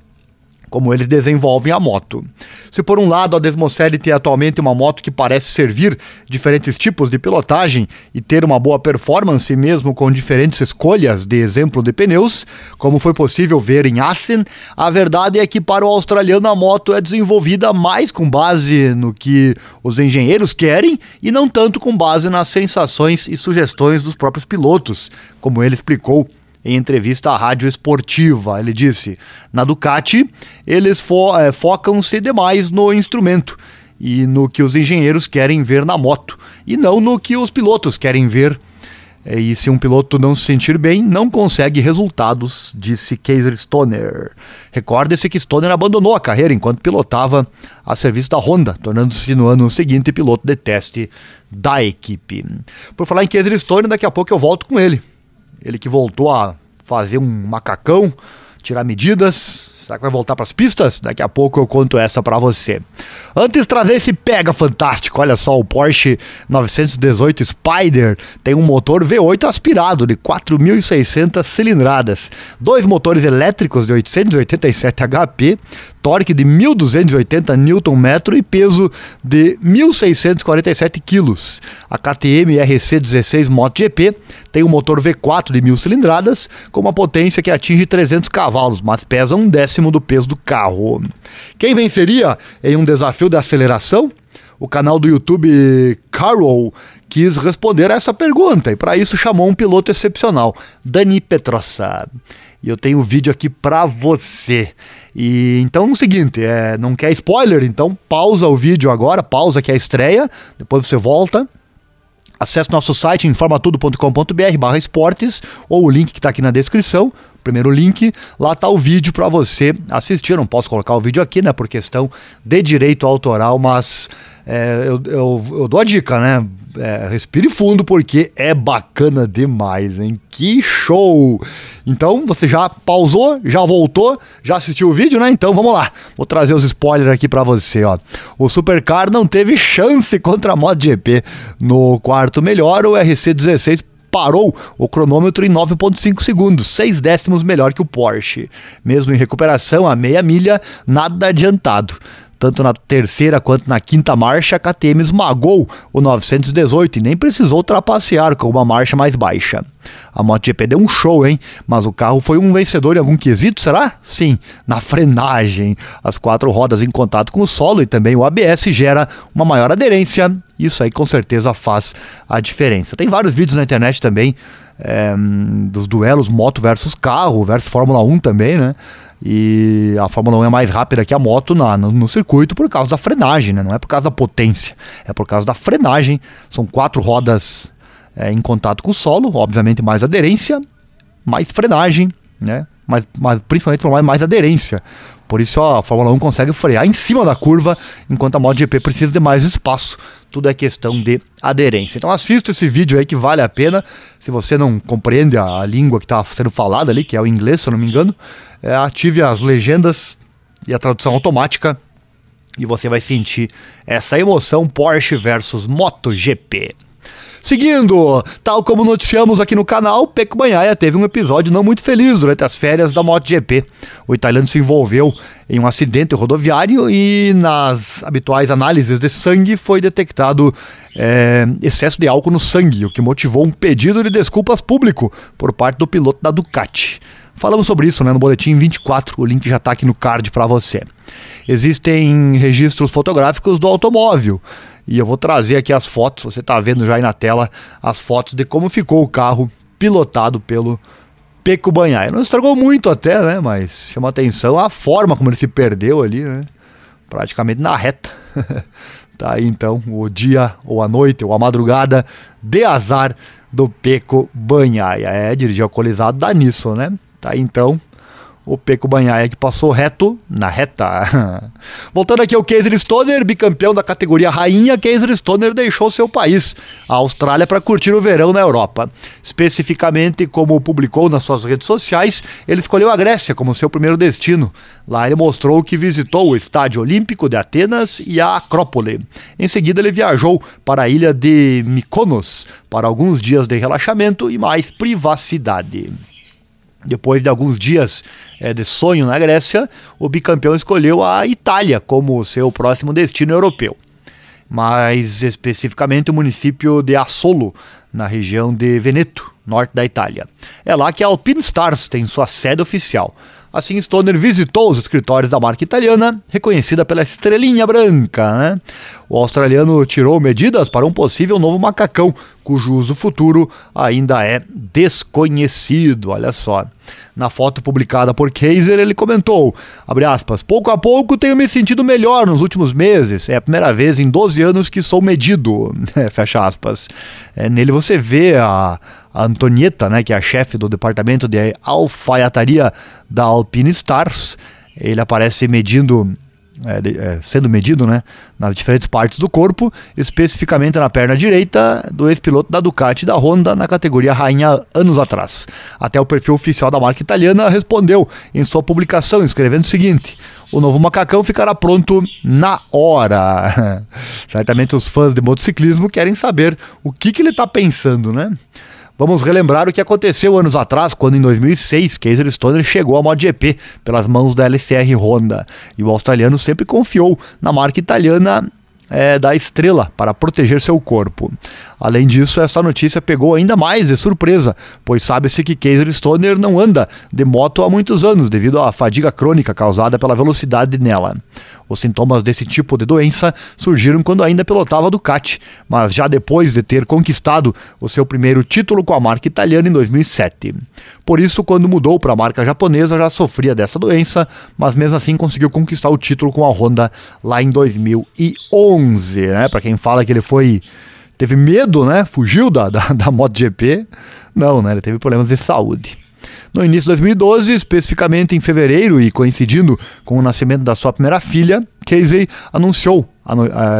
como eles desenvolvem a moto. Se por um lado a Desmocelli tem atualmente uma moto que parece servir diferentes tipos de pilotagem e ter uma boa performance mesmo com diferentes escolhas de exemplo de pneus, como foi possível ver em Assen, a verdade é que para o australiano a moto é desenvolvida mais com base no que os engenheiros querem e não tanto com base nas sensações e sugestões dos próprios pilotos, como ele explicou em entrevista à Rádio Esportiva. Ele disse: na Ducati, eles fo é, focam-se demais no instrumento e no que os engenheiros querem ver na moto, e não no que os pilotos querem ver. É, e se um piloto não se sentir bem, não consegue resultados, disse Kaiser Stoner. Recorde-se que Stoner abandonou a carreira enquanto pilotava a serviço da Honda, tornando-se no ano seguinte piloto de teste da equipe. Por falar em Kaiser Stoner, daqui a pouco eu volto com ele. Ele que voltou a fazer um macacão, tirar medidas. Será que vai voltar para as pistas? Daqui a pouco eu conto essa para você. Antes trazer esse pega fantástico, olha só, o Porsche 918 Spider tem um motor V8 aspirado de 4.600 cilindradas, dois motores elétricos de 887 HP, torque de 1.280 Nm e peso de 1.647 kg. A KTM RC16 MotoGP tem um motor V4 de 1.000 cilindradas com uma potência que atinge 300 cavalos, mas pesa um décimo do peso do carro. Quem venceria em um desafio de aceleração? O canal do YouTube Carol quis responder a essa pergunta e para isso chamou um piloto excepcional, Dani Petrossa. E eu tenho o um vídeo aqui para você. E então é o seguinte, é, não quer spoiler, então pausa o vídeo agora, pausa que é a estreia, depois você volta. Acesse nosso site informatudo.com.br barra esportes ou o link que está aqui na descrição. Primeiro link, lá está o vídeo para você assistir. Eu não posso colocar o vídeo aqui, né, por questão de direito autoral, mas é, eu, eu, eu dou a dica, né? É, respire fundo porque é bacana demais, hein? Que show! Então você já pausou, já voltou, já assistiu o vídeo, né? Então vamos lá. Vou trazer os spoilers aqui para você, ó. O Supercar não teve chance contra a MotoGP no quarto melhor, o RC16 parou o cronômetro em 9,5 segundos, 6 décimos melhor que o Porsche. Mesmo em recuperação, a meia milha, nada adiantado. Tanto na terceira quanto na quinta marcha, a KTM esmagou o 918 e nem precisou trapacear com uma marcha mais baixa. A MotoGP deu um show, hein? Mas o carro foi um vencedor em algum quesito, será? Sim, na frenagem. As quatro rodas em contato com o solo e também o ABS gera uma maior aderência. Isso aí com certeza faz a diferença. Tem vários vídeos na internet também é, dos duelos moto versus carro, versus Fórmula 1 também, né? E a Fórmula 1 é mais rápida que a moto na, no, no, circuito por causa da frenagem, né? Não é por causa da potência, é por causa da frenagem. São quatro rodas é, em contato com o solo, obviamente mais aderência, mais frenagem, né? Mas, mas principalmente mais, mais aderência. Por isso a Fórmula 1 consegue frear em cima da curva, enquanto a MotoGP precisa de mais espaço. Tudo é questão de aderência. Então assista esse vídeo aí que vale a pena. Se você não compreende a língua que está sendo falada ali, que é o inglês, se eu não me engano, é, ative as legendas e a tradução automática e você vai sentir essa emoção Porsche versus MotoGP. Seguindo, tal como noticiamos aqui no canal, Pecco Banhaia teve um episódio não muito feliz durante as férias da MotoGP. O italiano se envolveu em um acidente rodoviário e nas habituais análises de sangue foi detectado é, excesso de álcool no sangue, o que motivou um pedido de desculpas público por parte do piloto da Ducati. Falamos sobre isso né, no boletim 24, o link já está aqui no card para você. Existem registros fotográficos do automóvel e eu vou trazer aqui as fotos, você está vendo já aí na tela as fotos de como ficou o carro pilotado pelo Peco Banhai. Não estragou muito até, né? Mas chama atenção a forma como ele se perdeu ali, né? Praticamente na reta. tá aí então o dia ou a noite ou a madrugada de azar do Peco Banhaia. É, dirigir alcoolizado dá nisso, né? Tá aí então o Peco Banhaia que passou reto na reta. Voltando aqui ao Kaiser Stoner, bicampeão da categoria rainha, Kaiser Stoner deixou seu país, a Austrália, para curtir o verão na Europa. Especificamente, como publicou nas suas redes sociais, ele escolheu a Grécia como seu primeiro destino. Lá ele mostrou que visitou o Estádio Olímpico de Atenas e a Acrópole. Em seguida, ele viajou para a ilha de Mykonos para alguns dias de relaxamento e mais privacidade. Depois de alguns dias é, de sonho na Grécia, o bicampeão escolheu a Itália como seu próximo destino europeu. Mais especificamente o município de Assolo, na região de Veneto, norte da Itália. É lá que a Alpine Stars tem sua sede oficial. Assim, Stoner visitou os escritórios da marca italiana, reconhecida pela estrelinha branca. Né? O australiano tirou medidas para um possível novo macacão, cujo uso futuro ainda é desconhecido. Olha só. Na foto publicada por Kaiser, ele comentou, aspas, pouco a pouco tenho me sentido melhor nos últimos meses. É a primeira vez em 12 anos que sou medido. Fecha aspas. É, nele você vê a, Antonieta, né, que é a chefe do departamento de alfaiataria da Alpine Stars. Ele aparece medindo é, é, sendo medido né, nas diferentes partes do corpo, especificamente na perna direita do ex-piloto da Ducati e da Honda na categoria Rainha anos atrás. Até o perfil oficial da marca italiana respondeu em sua publicação, escrevendo o seguinte: o novo macacão ficará pronto na hora. Certamente os fãs de motociclismo querem saber o que, que ele está pensando, né? Vamos relembrar o que aconteceu anos atrás, quando em 2006 Kaiser Stoner chegou à MotoGP pelas mãos da LCR Honda. E o australiano sempre confiou na marca italiana é, da estrela para proteger seu corpo. Além disso, essa notícia pegou ainda mais de surpresa, pois sabe-se que Kaiser Stoner não anda de moto há muitos anos devido à fadiga crônica causada pela velocidade nela. Os sintomas desse tipo de doença surgiram quando ainda pilotava Ducati, mas já depois de ter conquistado o seu primeiro título com a marca italiana em 2007. Por isso, quando mudou para a marca japonesa, já sofria dessa doença, mas mesmo assim conseguiu conquistar o título com a Honda lá em 2011, né? Para quem fala que ele foi teve medo, né? Fugiu da, da, da MotoGP. Não, né? Ele teve problemas de saúde. No início de 2012, especificamente em fevereiro e coincidindo com o nascimento da sua primeira filha, Casey anunciou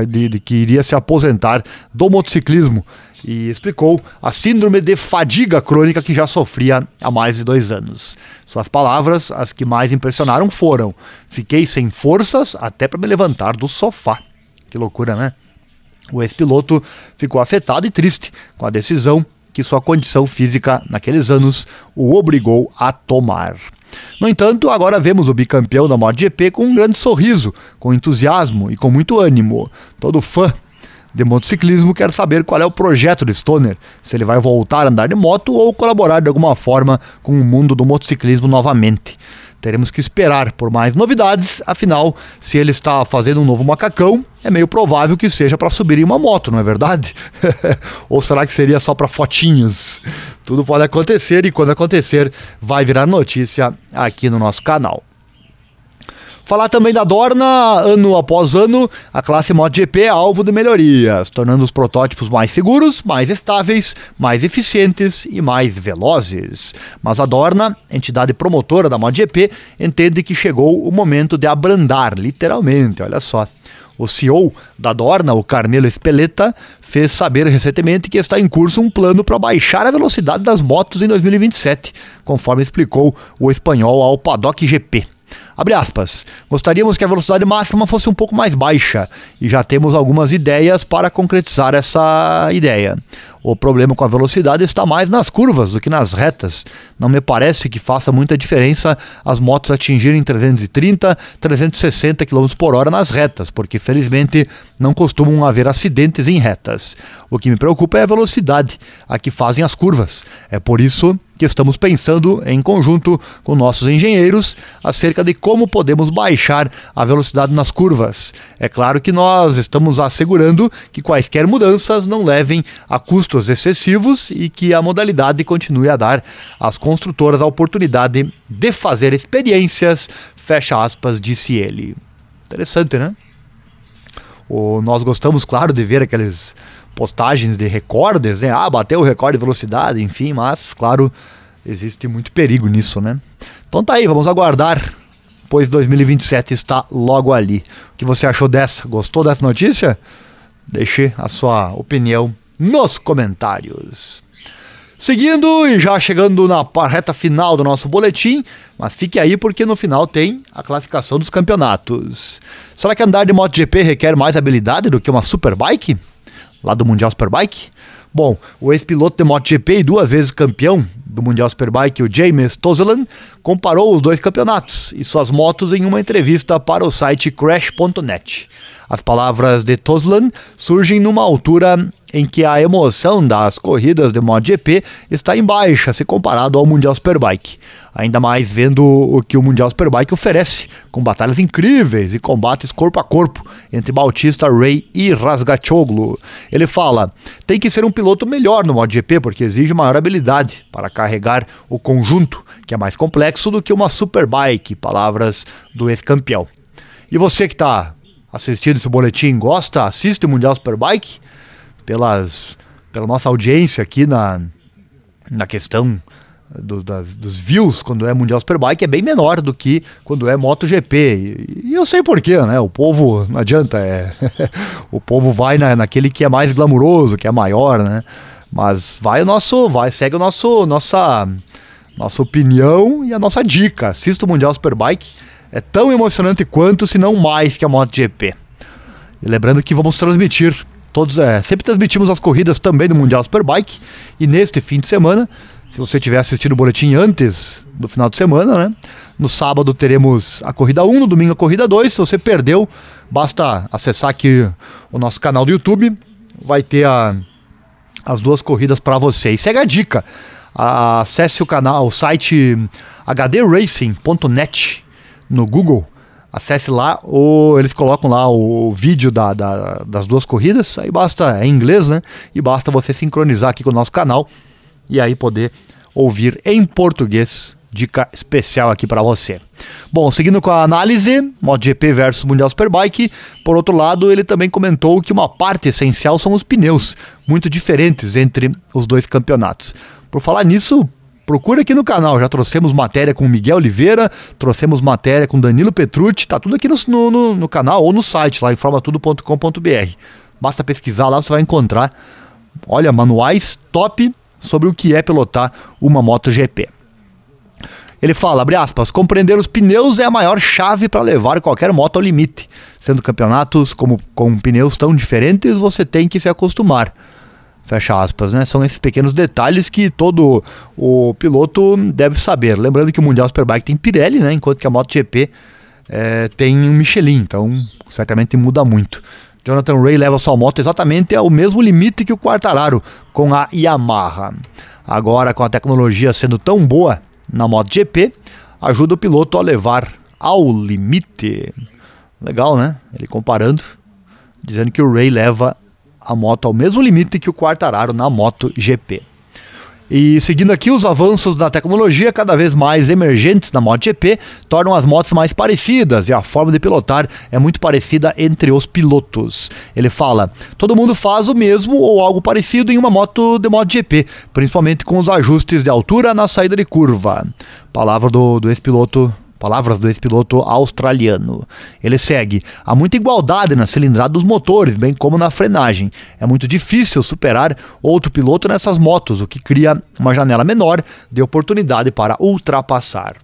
de, de que iria se aposentar do motociclismo e explicou a síndrome de fadiga crônica que já sofria há mais de dois anos. Suas palavras, as que mais impressionaram, foram: Fiquei sem forças até para me levantar do sofá. Que loucura, né? O ex-piloto ficou afetado e triste com a decisão que sua condição física naqueles anos o obrigou a tomar. No entanto, agora vemos o bicampeão da MotoGP com um grande sorriso, com entusiasmo e com muito ânimo. Todo fã de motociclismo quer saber qual é o projeto de Stoner, se ele vai voltar a andar de moto ou colaborar de alguma forma com o mundo do motociclismo novamente. Teremos que esperar por mais novidades, afinal, se ele está fazendo um novo macacão, é meio provável que seja para subir em uma moto, não é verdade? Ou será que seria só para fotinhos? Tudo pode acontecer e quando acontecer, vai virar notícia aqui no nosso canal. Falar também da Dorna, ano após ano, a classe MotoGP é alvo de melhorias, tornando os protótipos mais seguros, mais estáveis, mais eficientes e mais velozes. Mas a Dorna, entidade promotora da MotoGP, entende que chegou o momento de abrandar, literalmente, olha só. O CEO da Dorna, o Carmelo Espeleta, fez saber recentemente que está em curso um plano para baixar a velocidade das motos em 2027, conforme explicou o espanhol ao Paddock GP. Abre aspas. Gostaríamos que a velocidade máxima fosse um pouco mais baixa e já temos algumas ideias para concretizar essa ideia. O problema com a velocidade está mais nas curvas do que nas retas. Não me parece que faça muita diferença as motos atingirem 330, 360 km por hora nas retas, porque felizmente não costumam haver acidentes em retas. O que me preocupa é a velocidade a que fazem as curvas. É por isso que estamos pensando em conjunto com nossos engenheiros acerca de como podemos baixar a velocidade nas curvas. É claro que nós estamos assegurando que quaisquer mudanças não levem a custos excessivos e que a modalidade continue a dar às construtoras a oportunidade de fazer experiências, fecha aspas, disse ele. Interessante, né? O, nós gostamos, claro, de ver aqueles postagens de recordes, né? Ah, bateu o recorde de velocidade, enfim, mas, claro, existe muito perigo nisso, né? Então tá aí, vamos aguardar, pois 2027 está logo ali. O que você achou dessa? Gostou dessa notícia? Deixe a sua opinião nos comentários. Seguindo e já chegando na reta final do nosso boletim, mas fique aí porque no final tem a classificação dos campeonatos. Será que andar de MotoGP requer mais habilidade do que uma Superbike? Lá do Mundial Superbike. Bom, o ex-piloto de MotoGP e duas vezes campeão do Mundial Superbike, o James Tozeland, comparou os dois campeonatos e suas motos em uma entrevista para o site Crash.net. As palavras de Toslan surgem numa altura em que a emoção das corridas de MotoGP está em baixa se comparado ao Mundial Superbike. Ainda mais vendo o que o Mundial Superbike oferece, com batalhas incríveis e combates corpo a corpo entre Bautista, Ray e Rasgachoglu. Ele fala: tem que ser um piloto melhor no MotoGP porque exige maior habilidade para carregar o conjunto, que é mais complexo do que uma Superbike. Palavras do ex-campeão. E você que está assistindo esse boletim gosta, assiste o Mundial Superbike, pelas, pela nossa audiência aqui na, na questão do, dos views quando é Mundial Superbike é bem menor do que quando é MotoGP. E, e eu sei porquê, né? O povo, não adianta, é, o povo vai na, naquele que é mais glamuroso, que é maior, né? Mas vai o nosso, vai, segue o nosso, nossa, nossa opinião e a nossa dica. Assista o Mundial Superbike é tão emocionante quanto, se não mais, que a MotoGP. E lembrando que vamos transmitir todos, é, sempre transmitimos as corridas também do Mundial Superbike e neste fim de semana, se você tiver assistido o boletim antes do final de semana, né? No sábado teremos a corrida 1, no domingo a corrida 2. Se você perdeu, basta acessar aqui o nosso canal do YouTube, vai ter a, as duas corridas para você. E segue a dica. Acesse o canal, o site hdracing.net no Google, acesse lá, ou eles colocam lá o vídeo da, da, das duas corridas, aí basta, é em inglês, né? E basta você sincronizar aqui com o nosso canal e aí poder ouvir em português. Dica especial aqui para você. Bom, seguindo com a análise, MotoGP versus Mundial Superbike, por outro lado, ele também comentou que uma parte essencial são os pneus, muito diferentes entre os dois campeonatos. Por falar nisso, Procura aqui no canal, já trouxemos matéria com Miguel Oliveira, trouxemos matéria com Danilo Petrucci, tá tudo aqui no, no, no canal ou no site lá, informatudo.com.br. Basta pesquisar lá, você vai encontrar, olha, manuais top sobre o que é pilotar uma MotoGP. Ele fala, abre aspas, compreender os pneus é a maior chave para levar qualquer moto ao limite. Sendo campeonatos como, com pneus tão diferentes, você tem que se acostumar. Fecha aspas, né? São esses pequenos detalhes que todo o piloto deve saber. Lembrando que o Mundial Superbike tem Pirelli, né? Enquanto que a MotoGP é, tem um Michelin, então certamente muda muito. Jonathan Ray leva sua moto exatamente ao mesmo limite que o Quartararo com a Yamaha. Agora, com a tecnologia sendo tão boa na MotoGP, ajuda o piloto a levar ao limite. Legal, né? Ele comparando, dizendo que o Ray leva a moto ao mesmo limite que o Quartararo na MotoGP. E seguindo aqui, os avanços da tecnologia cada vez mais emergentes na MotoGP tornam as motos mais parecidas e a forma de pilotar é muito parecida entre os pilotos. Ele fala: todo mundo faz o mesmo ou algo parecido em uma moto de MotoGP, principalmente com os ajustes de altura na saída de curva. Palavra do, do ex-piloto Palavras do ex-piloto australiano. Ele segue: há muita igualdade na cilindrada dos motores, bem como na frenagem. É muito difícil superar outro piloto nessas motos, o que cria uma janela menor de oportunidade para ultrapassar.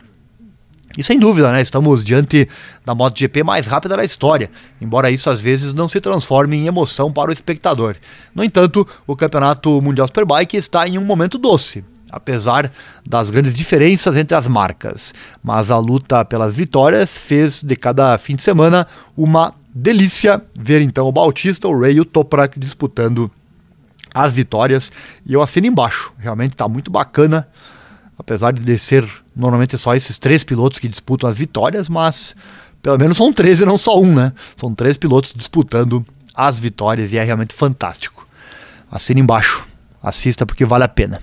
E sem dúvida, né, estamos diante da MotoGP mais rápida da história, embora isso às vezes não se transforme em emoção para o espectador. No entanto, o Campeonato Mundial Superbike está em um momento doce apesar das grandes diferenças entre as marcas. Mas a luta pelas vitórias fez de cada fim de semana uma delícia ver então o Bautista, o Ray e o Toprak disputando as vitórias. E eu assino embaixo, realmente está muito bacana, apesar de ser normalmente só esses três pilotos que disputam as vitórias, mas pelo menos são três e não só um, né? São três pilotos disputando as vitórias e é realmente fantástico. Assina embaixo. Assista porque vale a pena.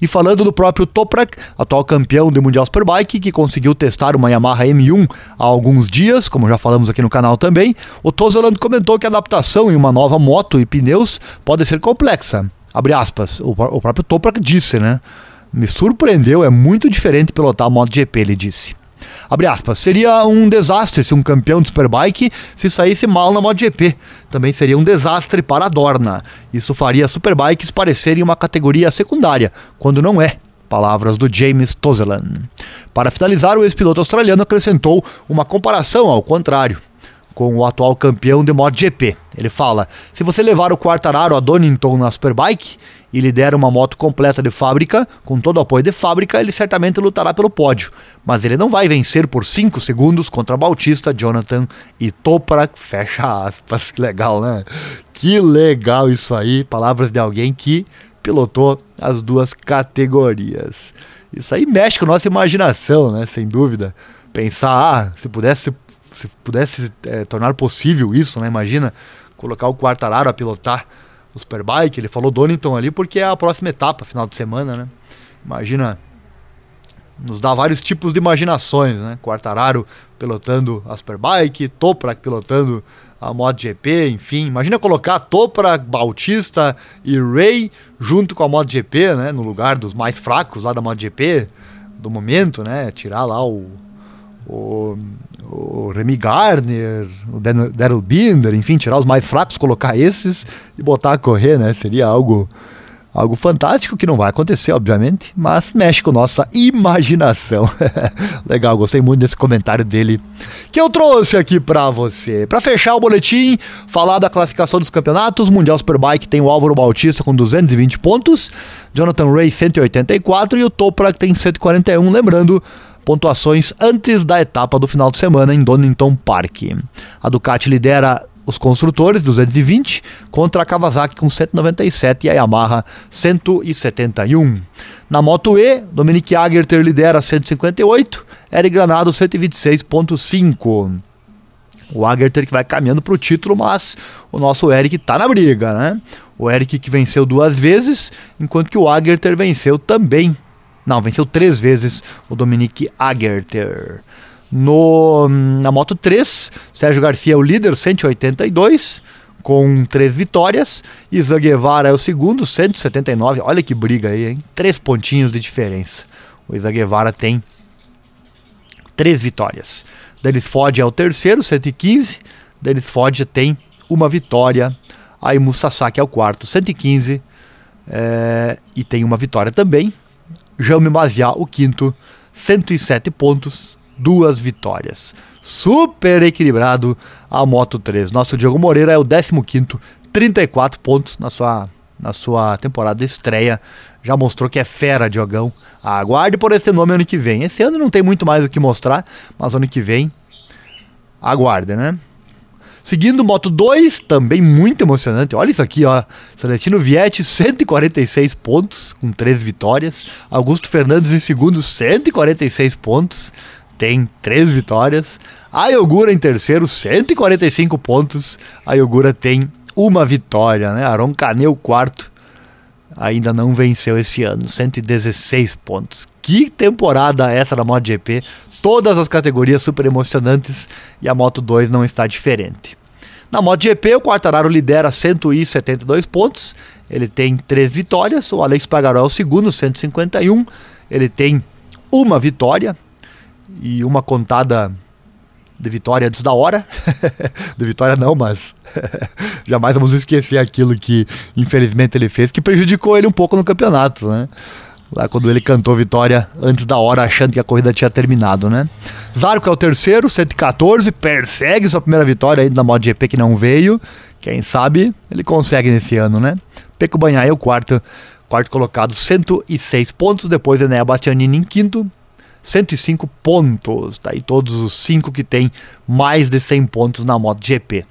E falando do próprio Toprak, atual campeão do Mundial Superbike, que conseguiu testar uma Yamaha M1 há alguns dias, como já falamos aqui no canal também, o Tozeland comentou que a adaptação em uma nova moto e pneus pode ser complexa. Abre aspas, o, o próprio Toprak disse, né? Me surpreendeu, é muito diferente pilotar a MotoGP, ele disse. Abre aspas, seria um desastre se um campeão de Superbike se saísse mal na MotoGP. Também seria um desastre para a Dorna. Isso faria Superbikes parecerem uma categoria secundária, quando não é. Palavras do James Tozelan. Para finalizar, o ex-piloto australiano acrescentou uma comparação ao contrário com o atual campeão de MotoGP. Ele fala: se você levar o Quartararo a Donington na Superbike e lhe der uma moto completa de fábrica, com todo o apoio de fábrica, ele certamente lutará pelo pódio. Mas ele não vai vencer por 5 segundos contra Bautista, Jonathan e Toprak. Fecha aspas. Que legal, né? Que legal isso aí. Palavras de alguém que pilotou as duas categorias. Isso aí mexe com a nossa imaginação, né? Sem dúvida. Pensar, ah, se pudesse se pudesse é, tornar possível isso, né? Imagina colocar o Quartararo a pilotar o Superbike. Ele falou Donington ali porque é a próxima etapa, final de semana, né? Imagina, nos dá vários tipos de imaginações, né? Quartararo pilotando a Superbike, Toprak pilotando a MotoGP, enfim. Imagina colocar Toprak, Bautista e Ray junto com a MotoGP, né? No lugar dos mais fracos lá da MotoGP do momento, né? Tirar lá o o, o Remy Gardner, o Daryl Binder, enfim, tirar os mais fracos, colocar esses e botar a correr, né? Seria algo algo fantástico que não vai acontecer, obviamente, mas mexe com nossa imaginação. Legal, gostei muito desse comentário dele que eu trouxe aqui para você. Para fechar o boletim, falar da classificação dos campeonatos, Mundial Superbike tem o Álvaro Bautista com 220 pontos, Jonathan Ray 184 e o Toprak tem 141, lembrando pontuações antes da etapa do final de semana em Donington Park. A Ducati lidera os construtores 220 contra a Kawasaki com 197 e a Yamaha 171. Na Moto E, Dominic Agerter lidera 158, Eric Granado 126.5. O Agerter que vai caminhando para o título, mas o nosso Eric está na briga, né? O Eric que venceu duas vezes, enquanto que o Agerter venceu também não, venceu três vezes o Dominique Agerter. No, na Moto 3, Sérgio Garcia é o líder, 182, com três vitórias. Ivan Guevara é o segundo, 179. Olha que briga aí, hein? Três pontinhos de diferença. O Ivan Guevara tem três vitórias. Denis Ford é o terceiro, 115. Denis Ford tem uma vitória. Aí Sasaki é o quarto, 115. É, e tem uma vitória também. Jaume Maziá, o quinto, 107 pontos, duas vitórias. Super equilibrado a Moto 3. Nosso Diogo Moreira é o 15, 34 pontos na sua na sua temporada estreia. Já mostrou que é fera, Diogão. Aguarde por esse nome ano que vem. Esse ano não tem muito mais o que mostrar, mas ano que vem, aguarde, né? Seguindo Moto 2, também muito emocionante. Olha isso aqui, ó. Celestino Vietti, 146 pontos, com 3 vitórias. Augusto Fernandes em segundo, 146 pontos, tem 3 vitórias. A Yogura em terceiro, 145 pontos. A Yogura tem uma vitória, né? Aron Caneu, quarto, ainda não venceu esse ano, 116 pontos. Que temporada essa da MotoGP! Todas as categorias super emocionantes e a Moto 2 não está diferente. Na MotoGP, o Quartararo lidera 172 pontos, ele tem três vitórias, o Alex Pagaró é o segundo, 151, ele tem uma vitória e uma contada de vitória antes da hora. de vitória não, mas jamais vamos esquecer aquilo que infelizmente ele fez, que prejudicou ele um pouco no campeonato, né? Lá quando ele cantou vitória antes da hora, achando que a corrida tinha terminado, né? Zarco é o terceiro, 114, persegue sua primeira vitória aí na MotoGP que não veio. Quem sabe ele consegue nesse ano, né? Peco Banhai é o quarto, quarto colocado, 106 pontos. Depois Enéa Bastianini em quinto, 105 pontos. Tá aí todos os cinco que tem mais de 100 pontos na MotoGP.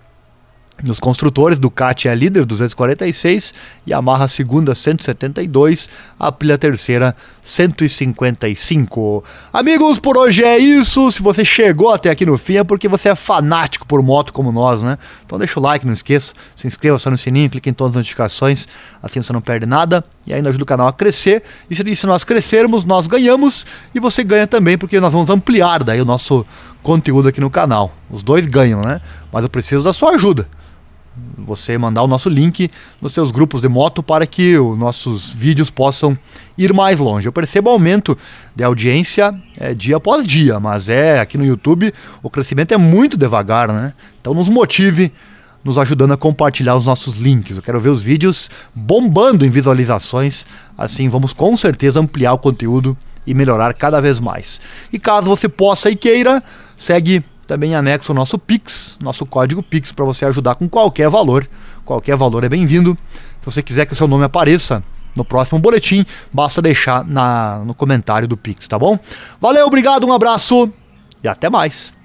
Nos construtores, Ducati é líder, 246, Yamaha segunda, 172, Aprilia terceira, 155. Amigos, por hoje é isso. Se você chegou até aqui no fim é porque você é fanático por moto como nós, né? Então deixa o like, não esqueça, se inscreva só no sininho, clique em todas as notificações, assim você não perde nada e ainda ajuda o canal a crescer. E se, nós crescermos, nós ganhamos e você ganha também porque nós vamos ampliar daí o nosso conteúdo aqui no canal. Os dois ganham, né? Mas eu preciso da sua ajuda você mandar o nosso link nos seus grupos de moto para que os nossos vídeos possam ir mais longe. Eu percebo aumento de audiência é, dia após dia, mas é aqui no YouTube o crescimento é muito devagar, né? Então nos motive nos ajudando a compartilhar os nossos links. Eu quero ver os vídeos bombando em visualizações, assim vamos com certeza ampliar o conteúdo e melhorar cada vez mais. E caso você possa e queira, segue também anexo o nosso Pix, nosso código Pix, para você ajudar com qualquer valor. Qualquer valor é bem-vindo. Se você quiser que o seu nome apareça no próximo boletim, basta deixar na, no comentário do Pix, tá bom? Valeu, obrigado, um abraço e até mais.